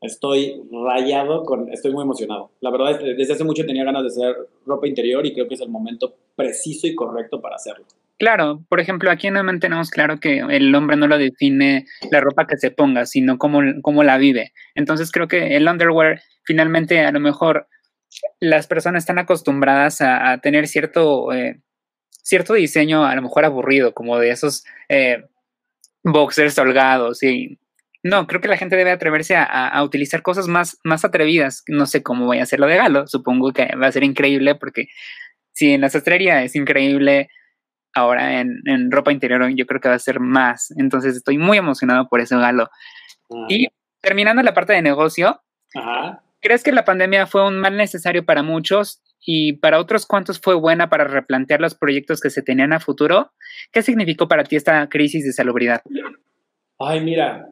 Estoy rayado con, estoy muy emocionado. La verdad es que desde hace mucho tenía ganas de hacer ropa interior y creo que es el momento preciso y correcto para hacerlo. Claro, por ejemplo, aquí no tenemos claro que el hombre no lo define la ropa que se ponga, sino cómo, cómo la vive. Entonces creo que el underwear finalmente a lo mejor las personas están acostumbradas a, tener cierto, eh, cierto diseño, a lo mejor aburrido, como de esos eh, boxers holgados. Y no, creo que la gente debe atreverse a, utilizar cosas más, más atrevidas. No sé cómo voy a hacerlo de Galo, supongo que va a ser increíble porque si en la sastrería es increíble, ahora en, ropa interior yo creo que va a ser más. Entonces estoy muy emocionado por eso, Galo. Ah. Y terminando la parte de negocio, Ajá. ¿Crees que la pandemia fue un mal necesario para muchos y para otros cuántos fue buena para replantear los proyectos que se tenían a futuro? ¿Qué significó para ti esta crisis de salubridad? Ay, mira,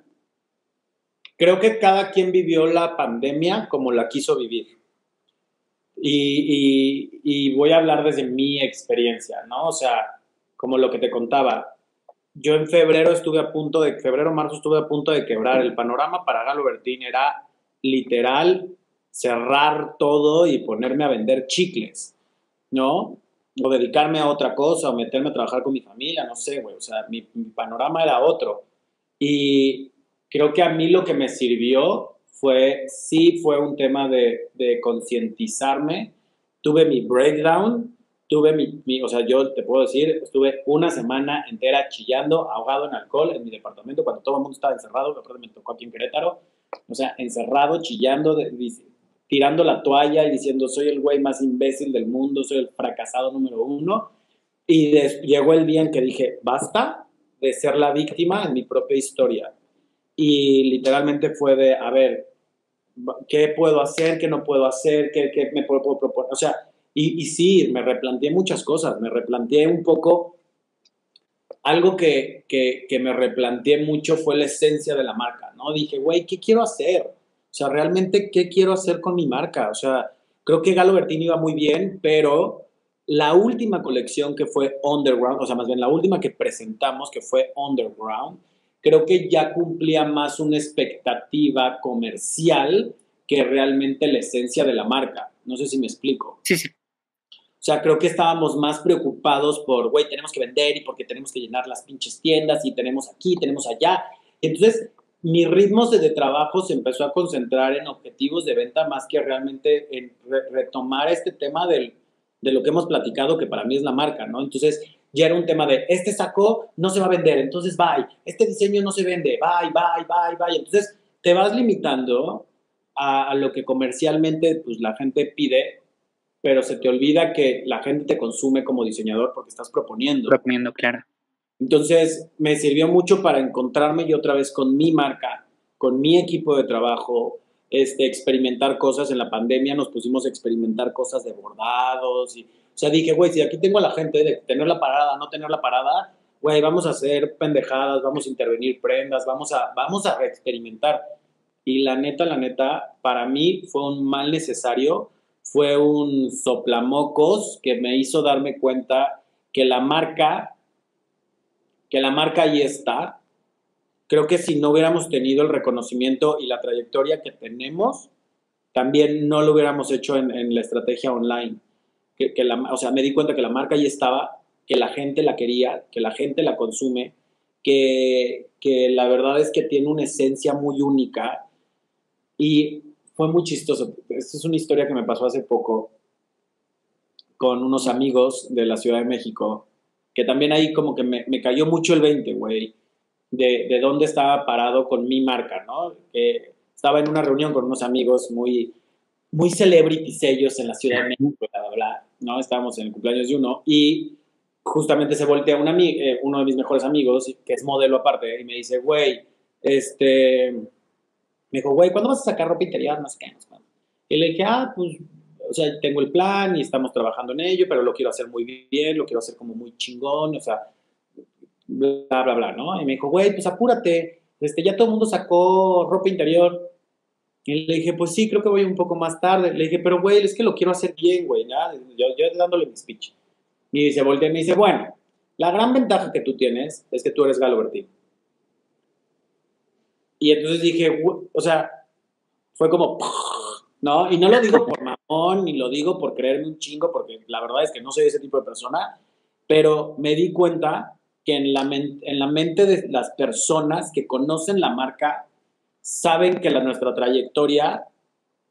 creo que cada quien vivió la pandemia como la quiso vivir. Y, y, voy a hablar desde mi experiencia, ¿no? O sea, como lo que te contaba. Yo en febrero estuve a punto de, febrero, marzo estuve a punto de quebrar. El panorama para Galo Bertín era literal cerrar todo y ponerme a vender chicles, ¿no? O dedicarme a otra cosa, o meterme a trabajar con mi familia, no sé, güey. O sea, mi, panorama era otro. Y creo que a mí lo que me sirvió fue, sí, fue un tema de, de concientizarme. Tuve mi breakdown, tuve mi, mi, o sea, yo te puedo decir, estuve una semana entera chillando, ahogado en alcohol en mi departamento cuando todo el mundo estaba encerrado, que me tocó aquí en Querétaro, o sea, encerrado, chillando, tirando la toalla y diciendo soy el güey más imbécil del mundo, soy el fracasado número uno. Y llegó el día en que dije, basta de ser la víctima en mi propia historia. Y literalmente fue de, a ver, ¿qué puedo hacer? ¿Qué no puedo hacer? ¿Qué, qué me puedo, proponer? O sea, y, y, sí, me replanteé muchas cosas. Me replanteé un poco. Algo que, que, que me replanteé mucho fue la esencia de la marca, ¿no? Dije, güey, ¿qué quiero hacer? O sea, realmente, ¿qué quiero hacer con mi marca? O sea, creo que Galo Bertini iba muy bien, pero la última colección que fue Underground, o sea, más bien la última que presentamos, que fue Underground, creo que ya cumplía más una expectativa comercial que realmente la esencia de la marca. No sé si me explico. Sí, sí. O sea, creo que estábamos más preocupados por, güey, tenemos que vender y porque tenemos que llenar las pinches tiendas y tenemos aquí, tenemos allá. Entonces, mi ritmo de, trabajo se empezó a concentrar en objetivos de venta más que realmente en retomar este tema del, de lo que hemos platicado, que para mí es la marca, ¿no? Entonces, ya era un tema de, este saco no se va a vender, entonces bye, este diseño no se vende, bye, bye, bye, bye. Entonces, te vas limitando a, a lo que comercialmente pues, la gente pide, pero se te olvida que la gente te consume como diseñador porque estás proponiendo. Proponiendo, claro. Entonces, me sirvió mucho para encontrarme yo otra vez con mi marca, con mi equipo de trabajo, este, experimentar cosas. En la pandemia nos pusimos a experimentar cosas de bordados. Y, o sea, dije, güey, si aquí tengo a la gente de tener la parada, no tener la parada, güey, vamos a hacer pendejadas, vamos a intervenir prendas, vamos a, vamos a reexperimentar. Y la neta, la neta, para mí fue un mal necesario, fue un soplamocos que me hizo darme cuenta que la marca que la marca ahí está. Creo que si no hubiéramos tenido el reconocimiento y la trayectoria que tenemos, también no lo hubiéramos hecho en, la estrategia online. Que, la, o sea, me di cuenta que la marca ahí estaba, que la gente la quería, que la gente la consume, que, que la verdad es que tiene una esencia muy única y fue muy chistoso. Esta es una historia que me pasó hace poco con unos amigos de la Ciudad de México que también ahí como que me, me cayó mucho el 20, güey, de, de, dónde estaba parado con mi marca, ¿no? Estaba en una reunión con unos amigos muy, muy celebrities ellos en la Ciudad de México, bla, bla, bla, ¿no? Estábamos en el cumpleaños de uno y justamente se voltea un eh, uno de mis mejores amigos, que es modelo aparte, y me dice, güey, este, me dijo, güey, ¿cuándo vas a sacar ropa interior? No sé qué, Y le dije, ah, pues o sea, tengo el plan y estamos trabajando en ello, pero lo quiero hacer muy bien, lo quiero hacer como muy chingón, o sea, bla, bla, bla, ¿no? Y me dijo, güey, pues apúrate, este, ya todo el mundo sacó ropa interior. Y le dije, pues sí, creo que voy un poco más tarde. Le dije, pero güey, es que lo quiero hacer bien, güey, ¿no? Yo, yo dándole mi speech. Y se voltea y me dice, bueno, la gran ventaja que tú tienes es que tú eres Galo Bertín. Y entonces dije, o sea, fue como, ¿no? Y no lo digo por mamón, ni lo digo por creerme un chingo, porque la verdad es que no soy ese tipo de persona, pero me di cuenta que en la, en la mente de las personas que conocen la marca, saben que la, nuestra trayectoria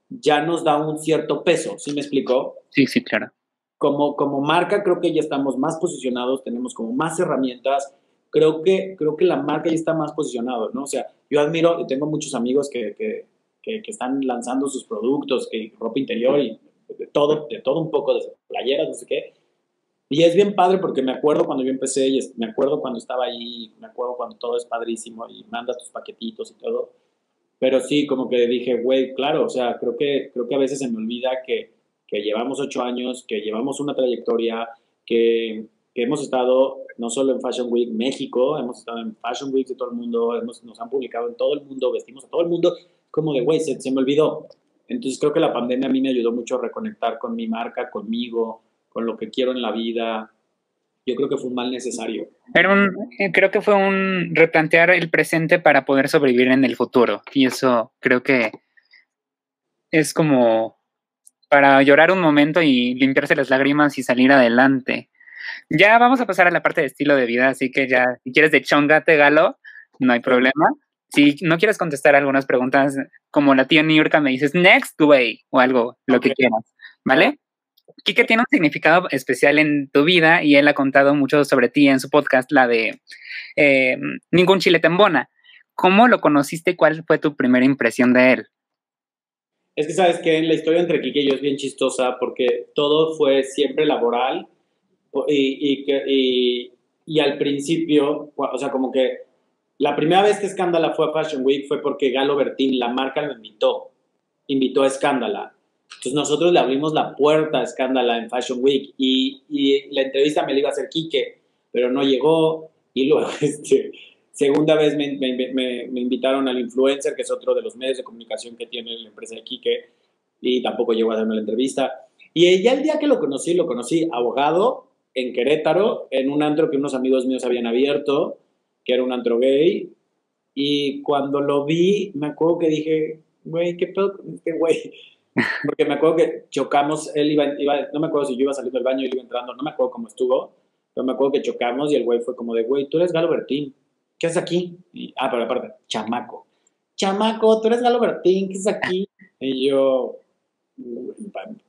ya nos da un cierto peso, ¿sí me explicó? Sí, sí, claro. Como, como marca creo que ya estamos más posicionados, tenemos como más herramientas, creo que, creo que la marca ya está más posicionado, ¿no? O sea, yo admiro y tengo muchos amigos que, que que, están lanzando sus productos, que ropa interior y de todo, de todo un poco, de playeras, no sé qué. Y es bien padre porque me acuerdo cuando yo empecé y me acuerdo cuando estaba ahí, me acuerdo cuando todo es padrísimo y mandas tus paquetitos y todo. Pero sí, como que dije, güey, claro, o sea, creo que, creo que a veces se me olvida que, que llevamos ocho años, que llevamos una trayectoria, que, que, hemos estado no solo en Fashion Week México, hemos estado en Fashion Week de todo el mundo, hemos, nos han publicado en todo el mundo, vestimos a todo el mundo como de, güey, se, me olvidó. Entonces creo que la pandemia a mí me ayudó mucho a reconectar con mi marca, conmigo, con lo que quiero en la vida. Yo creo que fue un mal necesario. Pero eh, creo que fue un replantear el presente para poder sobrevivir en el futuro. Y eso creo que es como para llorar un momento y limpiarse las lágrimas y salir adelante. Ya vamos a pasar a la parte de estilo de vida, así que ya, si quieres de chongate galo, no hay problema si no quieres contestar algunas preguntas, como la tía Niurka me dices, next way, o algo, lo que quieras, ¿vale? Kike tiene un significado especial en tu vida y él ha contado mucho sobre ti en su podcast, la de eh, Ningún Chile Tembona. ¿Cómo lo conociste y cuál fue tu primera impresión de él? Es que sabes que la historia entre Kike y yo es bien chistosa porque todo fue siempre laboral y, y, y al principio, o sea, como que la primera vez que Escándala fue a Fashion Week fue porque Galo Bertín, la marca, lo invitó. Invitó a Escándala. Entonces nosotros le abrimos la puerta a Escándala en Fashion Week y, la entrevista me la iba a hacer Quique, pero no llegó. Y luego, este, segunda vez me, invitaron al influencer, que es otro de los medios de comunicación que tiene la empresa de Quique. y tampoco llegó a darme la entrevista. Y ya el día que lo conocí, lo conocí abogado en Querétaro, en un antro que unos amigos míos habían abierto, que era un antro gay. Y cuando lo vi, me acuerdo que dije, güey, ¿qué pedo con este güey? Porque me acuerdo que chocamos, él iba, iba, no me acuerdo si yo iba saliendo del baño y él iba entrando, no me acuerdo cómo estuvo, pero me acuerdo que chocamos y el güey fue como de, güey, tú eres Galo Bertín, ¿qué haces aquí? Y, ah, pero aparte, chamaco. Chamaco, tú eres Galo Bertín, ¿qué haces aquí? Y yo,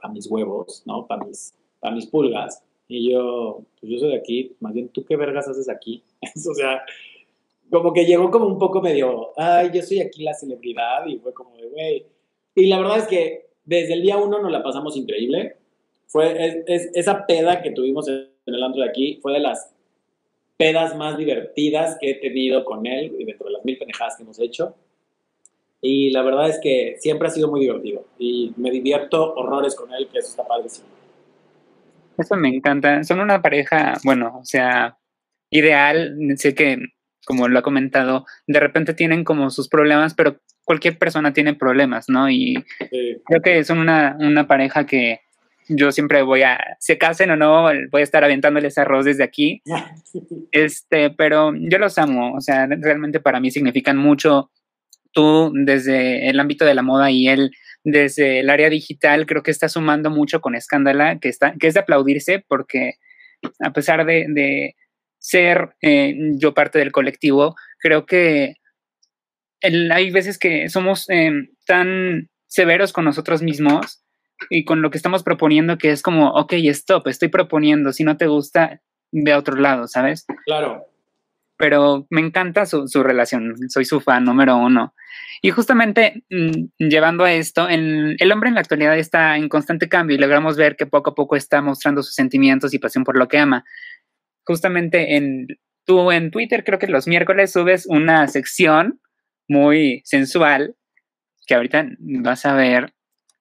para mis huevos, ¿no? Para mis, para mis pulgas. Y yo, pues yo soy de aquí, más bien, ¿tú qué vergas haces aquí? o sea, como que llegó como un poco medio, ay, yo soy aquí la celebridad, y fue como de, güey. Y la verdad es que desde el día uno nos la pasamos increíble. Fue es, esa peda que tuvimos en el antro de aquí, fue de las pedas más divertidas que he tenido con él y dentro de las mil pendejadas que hemos hecho. Y la verdad es que siempre ha sido muy divertido y me divierto horrores con él, que eso está padrísimo. Eso me encanta. Son una pareja, bueno, o sea, ideal. Sé que, como lo ha comentado, de repente tienen como sus problemas, pero cualquier persona tiene problemas, ¿no? Y creo que son una, una pareja que yo siempre voy a, se casen o no, voy a estar aventándoles arroz desde aquí. Este, pero yo los amo, o sea, realmente para mí significan mucho. Tú desde el ámbito de la moda y él desde el área digital, creo que está sumando mucho con Escándala, que, está, que es de aplaudirse porque a pesar de, ser eh, yo parte del colectivo, creo que hay veces que somos em, tan severos con nosotros mismos y con lo que estamos proponiendo que es como, ok, stop, estoy proponiendo, si no te gusta, ve a otro lado, ¿sabes? Claro. Pero me encanta su, relación, soy su fan número uno. Y justamente mm, llevando a esto, el hombre en la actualidad está en constante cambio y logramos ver que poco a poco está mostrando sus sentimientos y pasión por lo que ama. Justamente en, tú en Twitter creo que los miércoles subes una sección muy sensual que ahorita vas a ver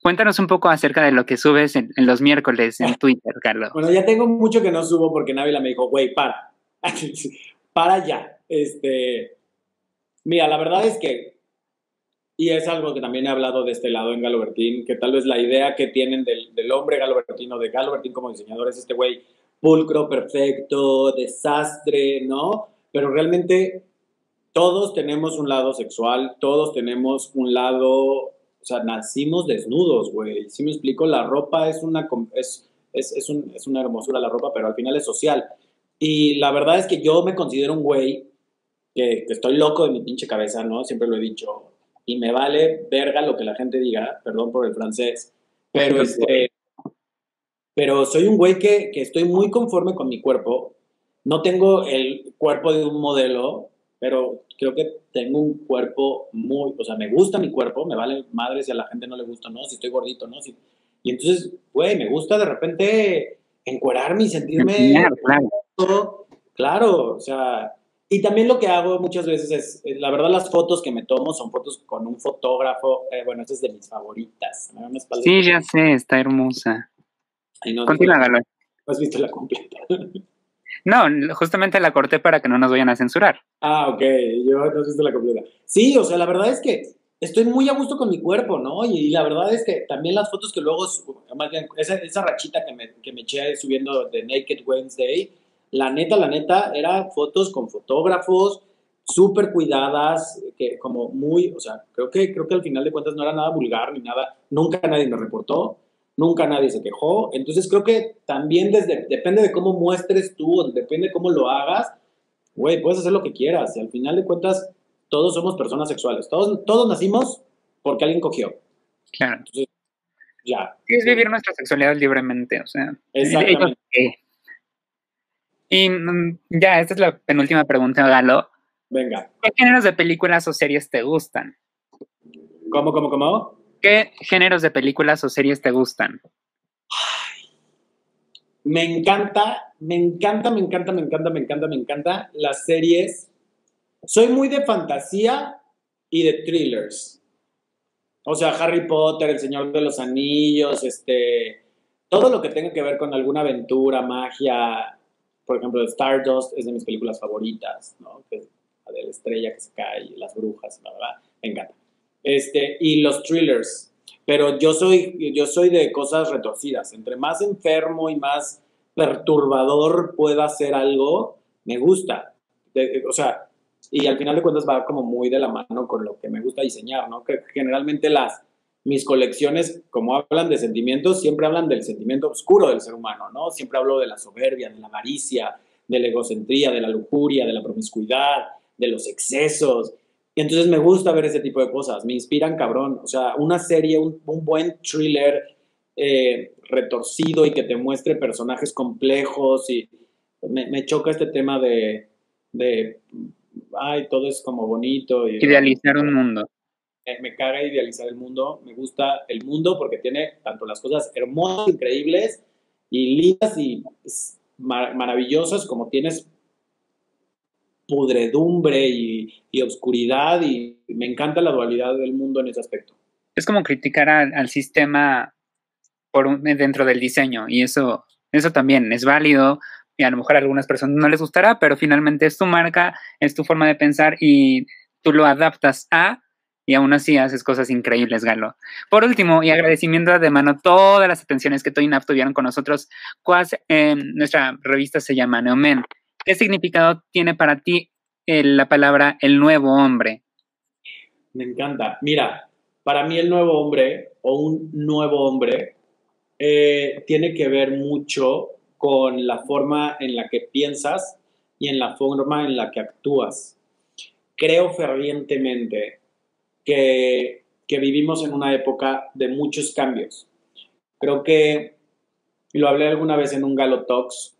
Cuéntanos un poco acerca de lo que subes en, los miércoles en Twitter, Carlos. Bueno, ya tengo mucho que no subo porque Návila me dijo, güey, para. para ya. Este, mira, la verdad es que, y es algo que también he hablado de este lado en Galo que tal vez la idea que tienen del, del hombre Galo o de Galo como diseñador es este güey pulcro, perfecto, desastre, ¿no? Pero realmente todos tenemos un lado sexual, todos tenemos un lado o sea, nacimos desnudos, güey. Si me explico, la ropa es una, es, es, es, un, es una hermosura la ropa, pero al final es social. Y la verdad es que yo me considero un güey que, que, estoy loco de mi pinche cabeza, ¿no? Siempre lo he dicho. Y me vale verga lo que la gente diga, perdón por el francés. Pero, este, pero soy un güey que, que estoy muy conforme con mi cuerpo. No tengo el cuerpo de un modelo, pero creo que tengo un cuerpo muy, o sea, me gusta mi cuerpo, me vale madre si a la gente no le gusta, ¿no? Si estoy gordito, ¿no? Si, y entonces, güey, me gusta de repente encuerarme y sentirme... Claro, claro. o sea, y también lo que hago muchas veces es, la verdad, las fotos que me tomo son fotos con un fotógrafo, eh, bueno, esa es de mis favoritas. Sí, ya sé, está hermosa. No, Continúa, ¿No has visto la completa? No, justamente la corté para que no nos vayan a censurar. Ah, ok, yo no sé la completa. Sí, o sea, la verdad es que estoy muy a gusto con mi cuerpo, ¿no? Y, la verdad es que también las fotos que luego, más bien, esa, esa rachita que me, que me eché subiendo de Naked Wednesday, la neta, la neta, era fotos con fotógrafos, súper cuidadas, que como muy, o sea, creo que, creo que al final de cuentas no era nada vulgar ni nada, nunca nadie me reportó nunca nadie se quejó. Entonces creo que también desde, depende de cómo muestres tú, depende de cómo lo hagas, güey, puedes hacer lo que quieras. Y al final de cuentas, todos somos personas sexuales. Todos, todos nacimos porque alguien cogió. Claro. Entonces, ya. es vivir nuestra sexualidad libremente, o sea. Exactamente. Y mm, ya, esta es la penúltima pregunta, Galo. Venga. ¿Qué géneros de películas o series te gustan? ¿Cómo, cómo, cómo? ¿Qué géneros de películas o series te gustan? me encanta, me encanta, me encanta, me encanta, me encanta, me encanta las series. Soy muy de fantasía y de thrillers. O sea, Harry Potter, El Señor de los Anillos, este, todo lo que tenga que ver con alguna aventura, magia. Por ejemplo, Stardust es de mis películas favoritas, ¿no? La de la estrella que se cae, las brujas, la verdad, me encanta. Este, y los thrillers. pero yo soy, yo soy de cosas retorcidas. Entre más enfermo y más perturbador pueda ser algo, me gusta. o sea, y al final de cuentas va como muy de la mano con lo que me gusta diseñar, ¿no? Que generalmente las, mis colecciones, como hablan de sentimientos, siempre hablan del sentimiento oscuro del ser humano, ¿no? Siempre hablo de la soberbia, de la avaricia, de la egocentría, de la lujuria, de la promiscuidad, de los excesos. Y entonces me gusta ver ese tipo de cosas, me inspiran cabrón. O sea, una serie, un, buen thriller eh, retorcido y que te muestre personajes complejos y me, choca este tema de, de, ay, todo es como bonito. Y, Idealizar un mundo. Me, me caga idealizar el mundo, me gusta el mundo porque tiene tanto las cosas hermosas, increíbles y lindas y maravillosas como tienes pudredumbre y, y, oscuridad y me encanta la dualidad del mundo en ese aspecto. Es como criticar al, sistema por dentro del diseño y eso, eso también es válido y a lo mejor a algunas personas no les gustará, pero finalmente es tu marca, es tu forma de pensar y tú lo adaptas a y aún así haces cosas increíbles, Galo. Por último, y agradecimiento de mano todas las atenciones que Toynap tuvieron con nosotros, Quas, nuestra revista se llama Neomen. ¿Qué significado tiene para ti eh, la palabra el nuevo hombre? Me encanta. Mira, para mí el nuevo hombre o un nuevo hombre eh, tiene que ver mucho con la forma en la que piensas y en la forma en la que actúas. Creo fervientemente que, que vivimos en una época de muchos cambios. Creo que, lo hablé alguna vez en un Galo Talks,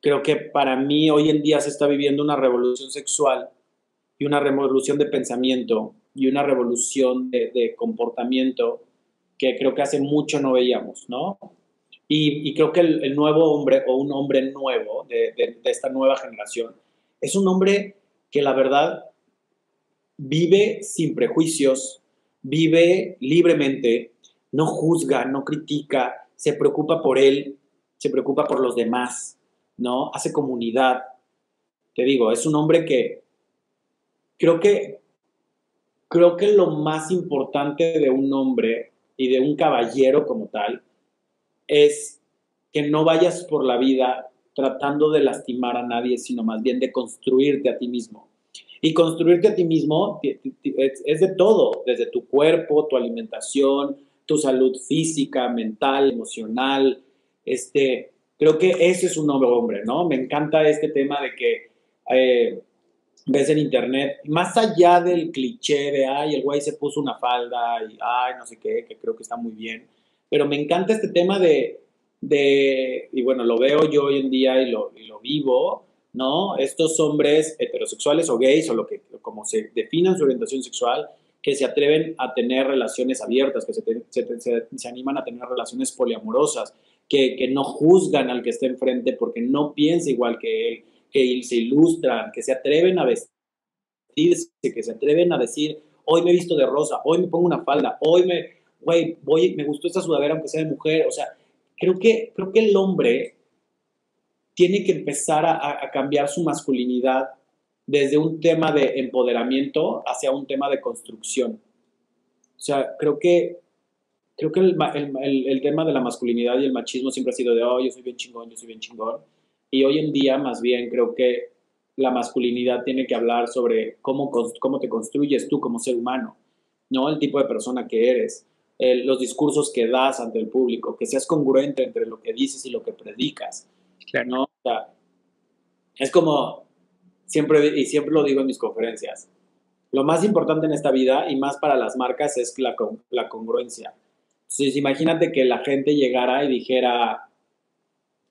creo que para mí hoy en día se está viviendo una revolución sexual y una revolución de pensamiento y una revolución de, comportamiento que creo que hace mucho no veíamos, ¿no? Y, creo que el, nuevo hombre o un hombre nuevo de, esta nueva generación es un hombre que la verdad vive sin prejuicios, vive libremente, no juzga, no critica, se preocupa por él, se preocupa por los demás, ¿no? Hace comunidad. Te digo, es un hombre que creo que creo que lo más importante de un hombre y de un caballero como tal es que no vayas por la vida tratando de lastimar a nadie, sino más bien de construirte a ti mismo. Y construirte a ti mismo es de todo, desde tu cuerpo, tu alimentación, tu salud física, mental, emocional, este, Creo que ese es un nuevo hombre, ¿no? Me encanta este tema de que eh, ves en internet, más allá del cliché de, ay, el güey se puso una falda y, ay, no sé qué, que creo que está muy bien, pero me encanta este tema de, de y bueno, lo veo yo hoy en día y lo, lo vivo, ¿no? Estos hombres heterosexuales o gays o lo que, como se definan su orientación sexual, que se atreven a tener relaciones abiertas, que se, se, se animan a tener relaciones poliamorosas, que, no juzgan al que está enfrente porque no piensa igual que él, que se ilustran, que se atreven a vestirse, que se atreven a decir, hoy me he visto de rosa, hoy me pongo una falda, hoy me, güey, voy, me gustó esta sudadera aunque sea de mujer, o sea, creo que, creo que el hombre tiene que empezar a, a cambiar su masculinidad desde un tema de empoderamiento hacia un tema de construcción. O sea, creo que creo que el, tema de la masculinidad y el machismo siempre ha sido de, oh, yo soy bien chingón, yo soy bien chingón. Y hoy en día, más bien, creo que la masculinidad tiene que hablar sobre cómo, cómo te construyes tú como ser humano, ¿no? El tipo de persona que eres, los discursos que das ante el público, que seas congruente entre lo que dices y lo que predicas, ¿no? O sea, es como, siempre, y siempre lo digo en mis conferencias, lo más importante en esta vida y más para las marcas es la, la congruencia. Entonces, imagínate que la gente llegara y dijera,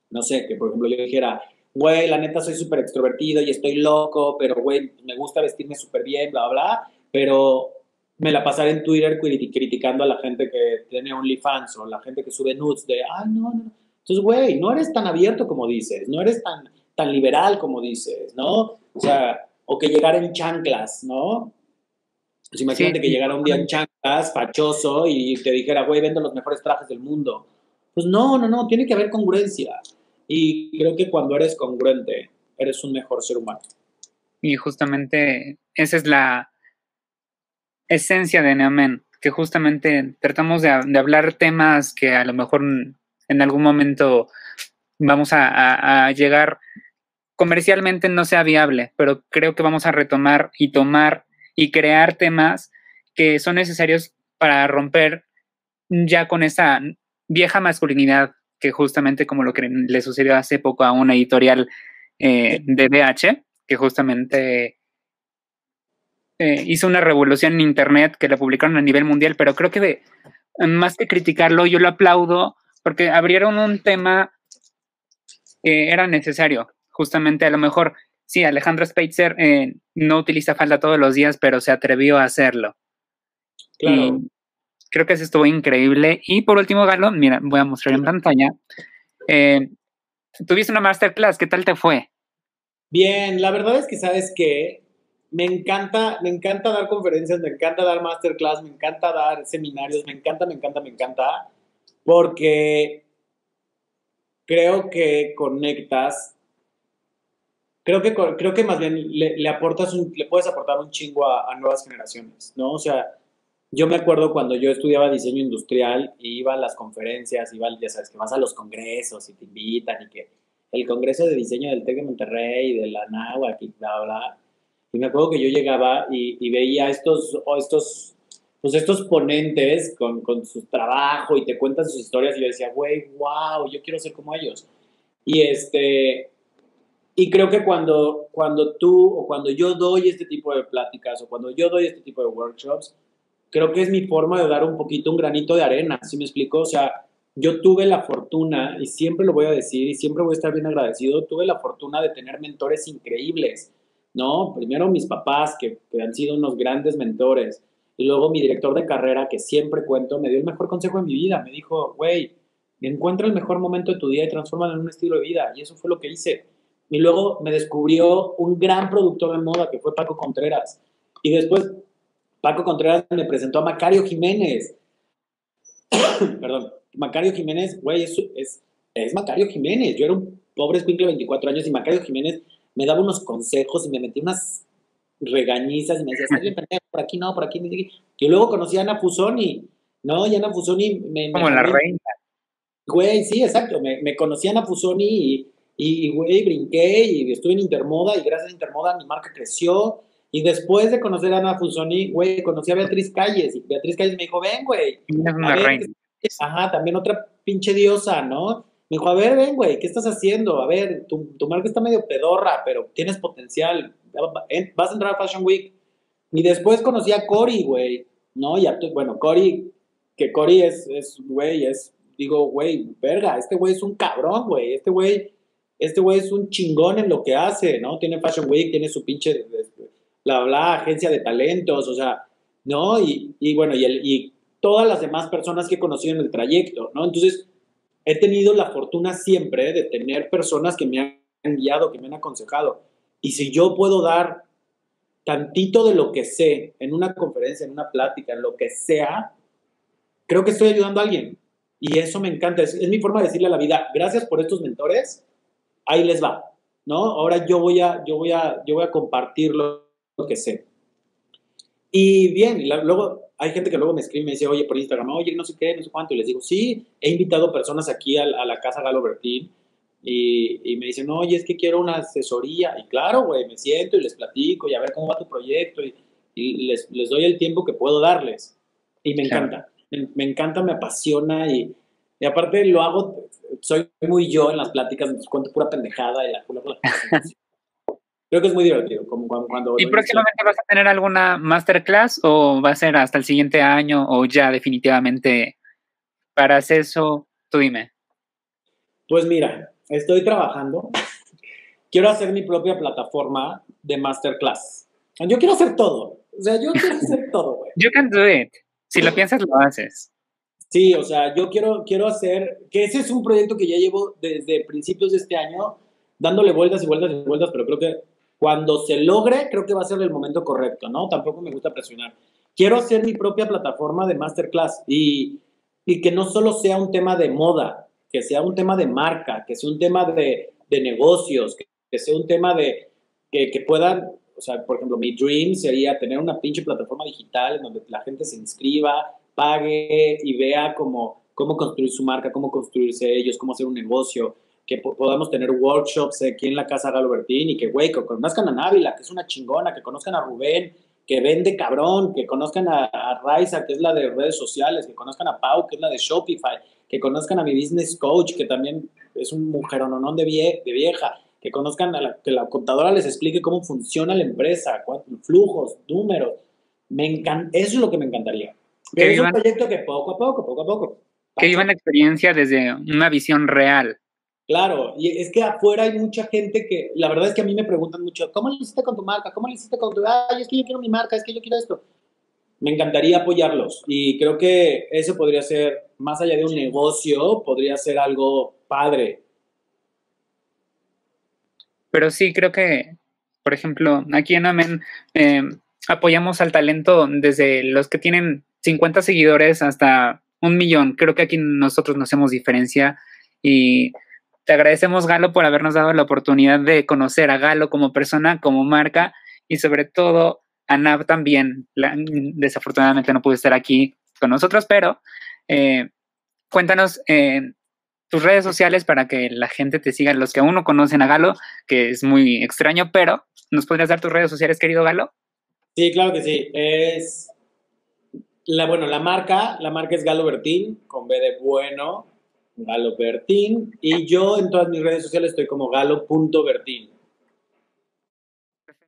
no sé, que por ejemplo yo dijera, güey, la neta soy súper extrovertido y estoy loco, pero güey, me gusta vestirme súper bien, bla, bla, pero me la pasaré en Twitter criticando a la gente que tiene OnlyFans o la gente que sube nudes de, ah, no, no. Entonces, güey, no eres tan abierto como dices, no eres tan, tan liberal como dices, ¿no? O sea, o que llegara en chanclas, ¿no? Pues imagínate que llegara un día en chanclas, fachoso, y te dijera, güey, vendo los mejores trajes del mundo. Pues no, no, no, tiene que haber congruencia. Y creo que cuando eres congruente, eres un mejor ser humano. Y justamente esa es la esencia de Neamen. que justamente tratamos de, hablar temas que a lo mejor en algún momento vamos a, llegar comercialmente no sea viable, pero creo que vamos a retomar y tomar y crear temas que son necesarios para romper ya con esa vieja masculinidad que justamente como lo que le sucedió hace poco a una editorial eh, de BH, que justamente eh, hizo una revolución en Internet que la publicaron a nivel mundial, pero creo que más que criticarlo, yo lo aplaudo porque abrieron un tema que era necesario. Justamente a lo mejor, sí, Alejandro Speitzer eh, no utiliza falda todos los días, pero se atrevió a hacerlo. Claro. creo que eso estuvo increíble. Y por último, Galo, mira, voy a mostrar en pantalla. Eh, tuviste una masterclass, ¿qué tal te fue? Bien, la verdad es que sabes que me encanta, me encanta dar conferencias, me encanta dar masterclass, me encanta dar seminarios, me encanta, me encanta, me encanta, porque creo que conectas, creo que, creo que más bien le, aportas le puedes aportar un chingo a, nuevas generaciones, ¿no? O sea, yo me acuerdo cuando yo estudiaba diseño industrial y iba a las conferencias, iba, ya sabes, que vas a los congresos y te invitan y que el congreso de diseño del TEC de Monterrey y de la NAWAC y bla, bla, y me acuerdo que yo llegaba y, y veía estos, estos pues estos ponentes con, con, su trabajo y te cuentan sus historias y yo decía, güey, wow, yo quiero ser como ellos. Y este, y creo que cuando, cuando tú o cuando yo doy este tipo de pláticas o cuando yo doy este tipo de workshops, creo que es mi forma de dar un poquito, un granito de arena, ¿sí me explico? O sea, yo tuve la fortuna, y siempre lo voy a decir, y siempre voy a estar bien agradecido, tuve la fortuna de tener mentores increíbles, ¿no? Primero mis papás, que, que han sido unos grandes mentores, y luego mi director de carrera, que siempre cuento, me dio el mejor consejo de mi vida. Me dijo, güey, encuentra el mejor momento de tu día y transfórmalo en un estilo de vida. Y eso fue lo que hice. Y luego me descubrió un gran productor de moda que fue Paco Contreras. Y después Paco Contreras me presentó a Macario Jiménez. Perdón, Macario Jiménez, güey, es, es, es, Macario Jiménez. Yo era un pobre escuincle de 24 años y Macario Jiménez me daba unos consejos y me metía unas regañizas y me decía, estás bien por aquí no, por aquí no. Yo luego conocí a Ana Fusoni, ¿no? Y Ana Fusoni me... Como la reina. Güey, sí, exacto. Me, me conocí a Ana Fusoni y, y, güey, brinqué y estuve en Intermoda y gracias a Intermoda mi marca creció. Y después de conocer a Ana Fusoni, güey, conocí a Beatriz Calles y Beatriz Calles me dijo, ven, güey. Ajá, también otra pinche diosa, ¿no? Me dijo, a ver, ven, güey, ¿qué estás haciendo? A ver, tu, tu marca está medio pedorra, pero tienes potencial. Vas a entrar a Fashion Week y después conocí a Cory, güey, ¿no? Y bueno, Cory, que Cory es, es, güey, es, digo, güey, verga, este güey es un cabrón, güey, este güey, este güey es un chingón en lo que hace, ¿no? Tiene Fashion Week, tiene su pinche, bla, bla, agencia de talentos, o sea, ¿no? Y, y bueno, y, el, y todas las demás personas que he conocido en el trayecto, ¿no? Entonces, he tenido la fortuna siempre de tener personas que me han guiado, que me han aconsejado. Y si yo puedo dar tantito de lo que sé en una conferencia, en una plática, en lo que sea, creo que estoy ayudando a alguien. Y eso me encanta. Es, mi forma de decirle a la vida, gracias por estos mentores, ahí les va, ¿no? Ahora yo voy a, yo voy a, yo voy a compartir lo, que sé. Y bien, luego hay gente que luego me escribe y me dice, oye, por Instagram, oye, no sé qué, no sé cuánto. Y les digo, sí, he invitado personas aquí a, a la casa Galo Bertín y, me dicen, oye, es que quiero una asesoría. Y claro, güey, me siento y les platico y a ver cómo va tu proyecto y, les, les, doy el tiempo que puedo darles. Y me encanta, me, encanta, me apasiona y, y, aparte lo hago, soy muy yo en las pláticas, cuento pura pendejada y la, Creo que es muy divertido. Como cuando, ¿Y próximamente vas a tener alguna masterclass o va a ser hasta el siguiente año o ya definitivamente para eso? Tú dime. Pues mira, estoy trabajando. Quiero hacer mi propia plataforma de masterclass. Yo quiero hacer todo. O sea, yo quiero hacer todo, güey. You can do it. Si lo piensas, lo haces. Sí, o sea, yo quiero, quiero hacer, que ese es un proyecto que ya llevo desde principios de este año, dándole vueltas y vueltas y vueltas, pero creo que cuando se logre, creo que va a ser el momento correcto, ¿no? Tampoco me gusta presionar. Quiero hacer mi propia plataforma de masterclass y, y que no solo sea un tema de moda, que sea un tema de marca, que sea un tema de, negocios, que, sea un tema de que, puedan, o sea, por ejemplo, mi dream sería tener una pinche plataforma digital en donde la gente se inscriba, pague y vea cómo, cómo construir su marca, cómo construirse ellos, cómo hacer un negocio, que podamos tener workshops aquí en la casa Galo Bertín y que, güey, que conozcan a Návila, que es una chingona, que conozcan a Rubén, que vende cabrón, que conozcan a, a Raiza, que es la de redes sociales, que conozcan a Pau, que es la de Shopify, que conozcan a mi business coach, que también es un mujerononón de, vie, de vieja, que conozcan a la, que la contadora les explique cómo funciona la empresa, flujos, números. Me encanta, eso es lo que me encantaría. Que es un proyecto que poco a poco, poco a poco. Que vivan la experiencia desde una visión real. Claro, y es que afuera hay mucha gente que, la verdad es que a mí me preguntan mucho, ¿cómo le hiciste con tu marca? ¿Cómo le hiciste con tu, ay, es que yo quiero mi marca, es que yo quiero esto? Me encantaría apoyarlos y creo que eso podría ser, más allá de un negocio, podría ser algo padre. Pero sí, creo que, por ejemplo, aquí en Amen eh, apoyamos al talento desde los que tienen 50 seguidores hasta un millón. Creo que aquí nosotros nos hacemos diferencia y te agradecemos, Galo, por habernos dado la oportunidad de conocer a Galo como persona, como marca y sobre todo a Nav también. desafortunadamente no pude estar aquí con nosotros, pero eh, cuéntanos eh, tus redes sociales para que la gente te siga, los que aún no conocen a Galo, que es muy extraño, pero ¿nos podrías dar tus redes sociales, querido Galo? Sí, claro que sí. Es la, bueno, la marca, la marca es Galo Bertín, con B de bueno, Galo Bertín. Y yo en todas mis redes sociales estoy como galo.bertín.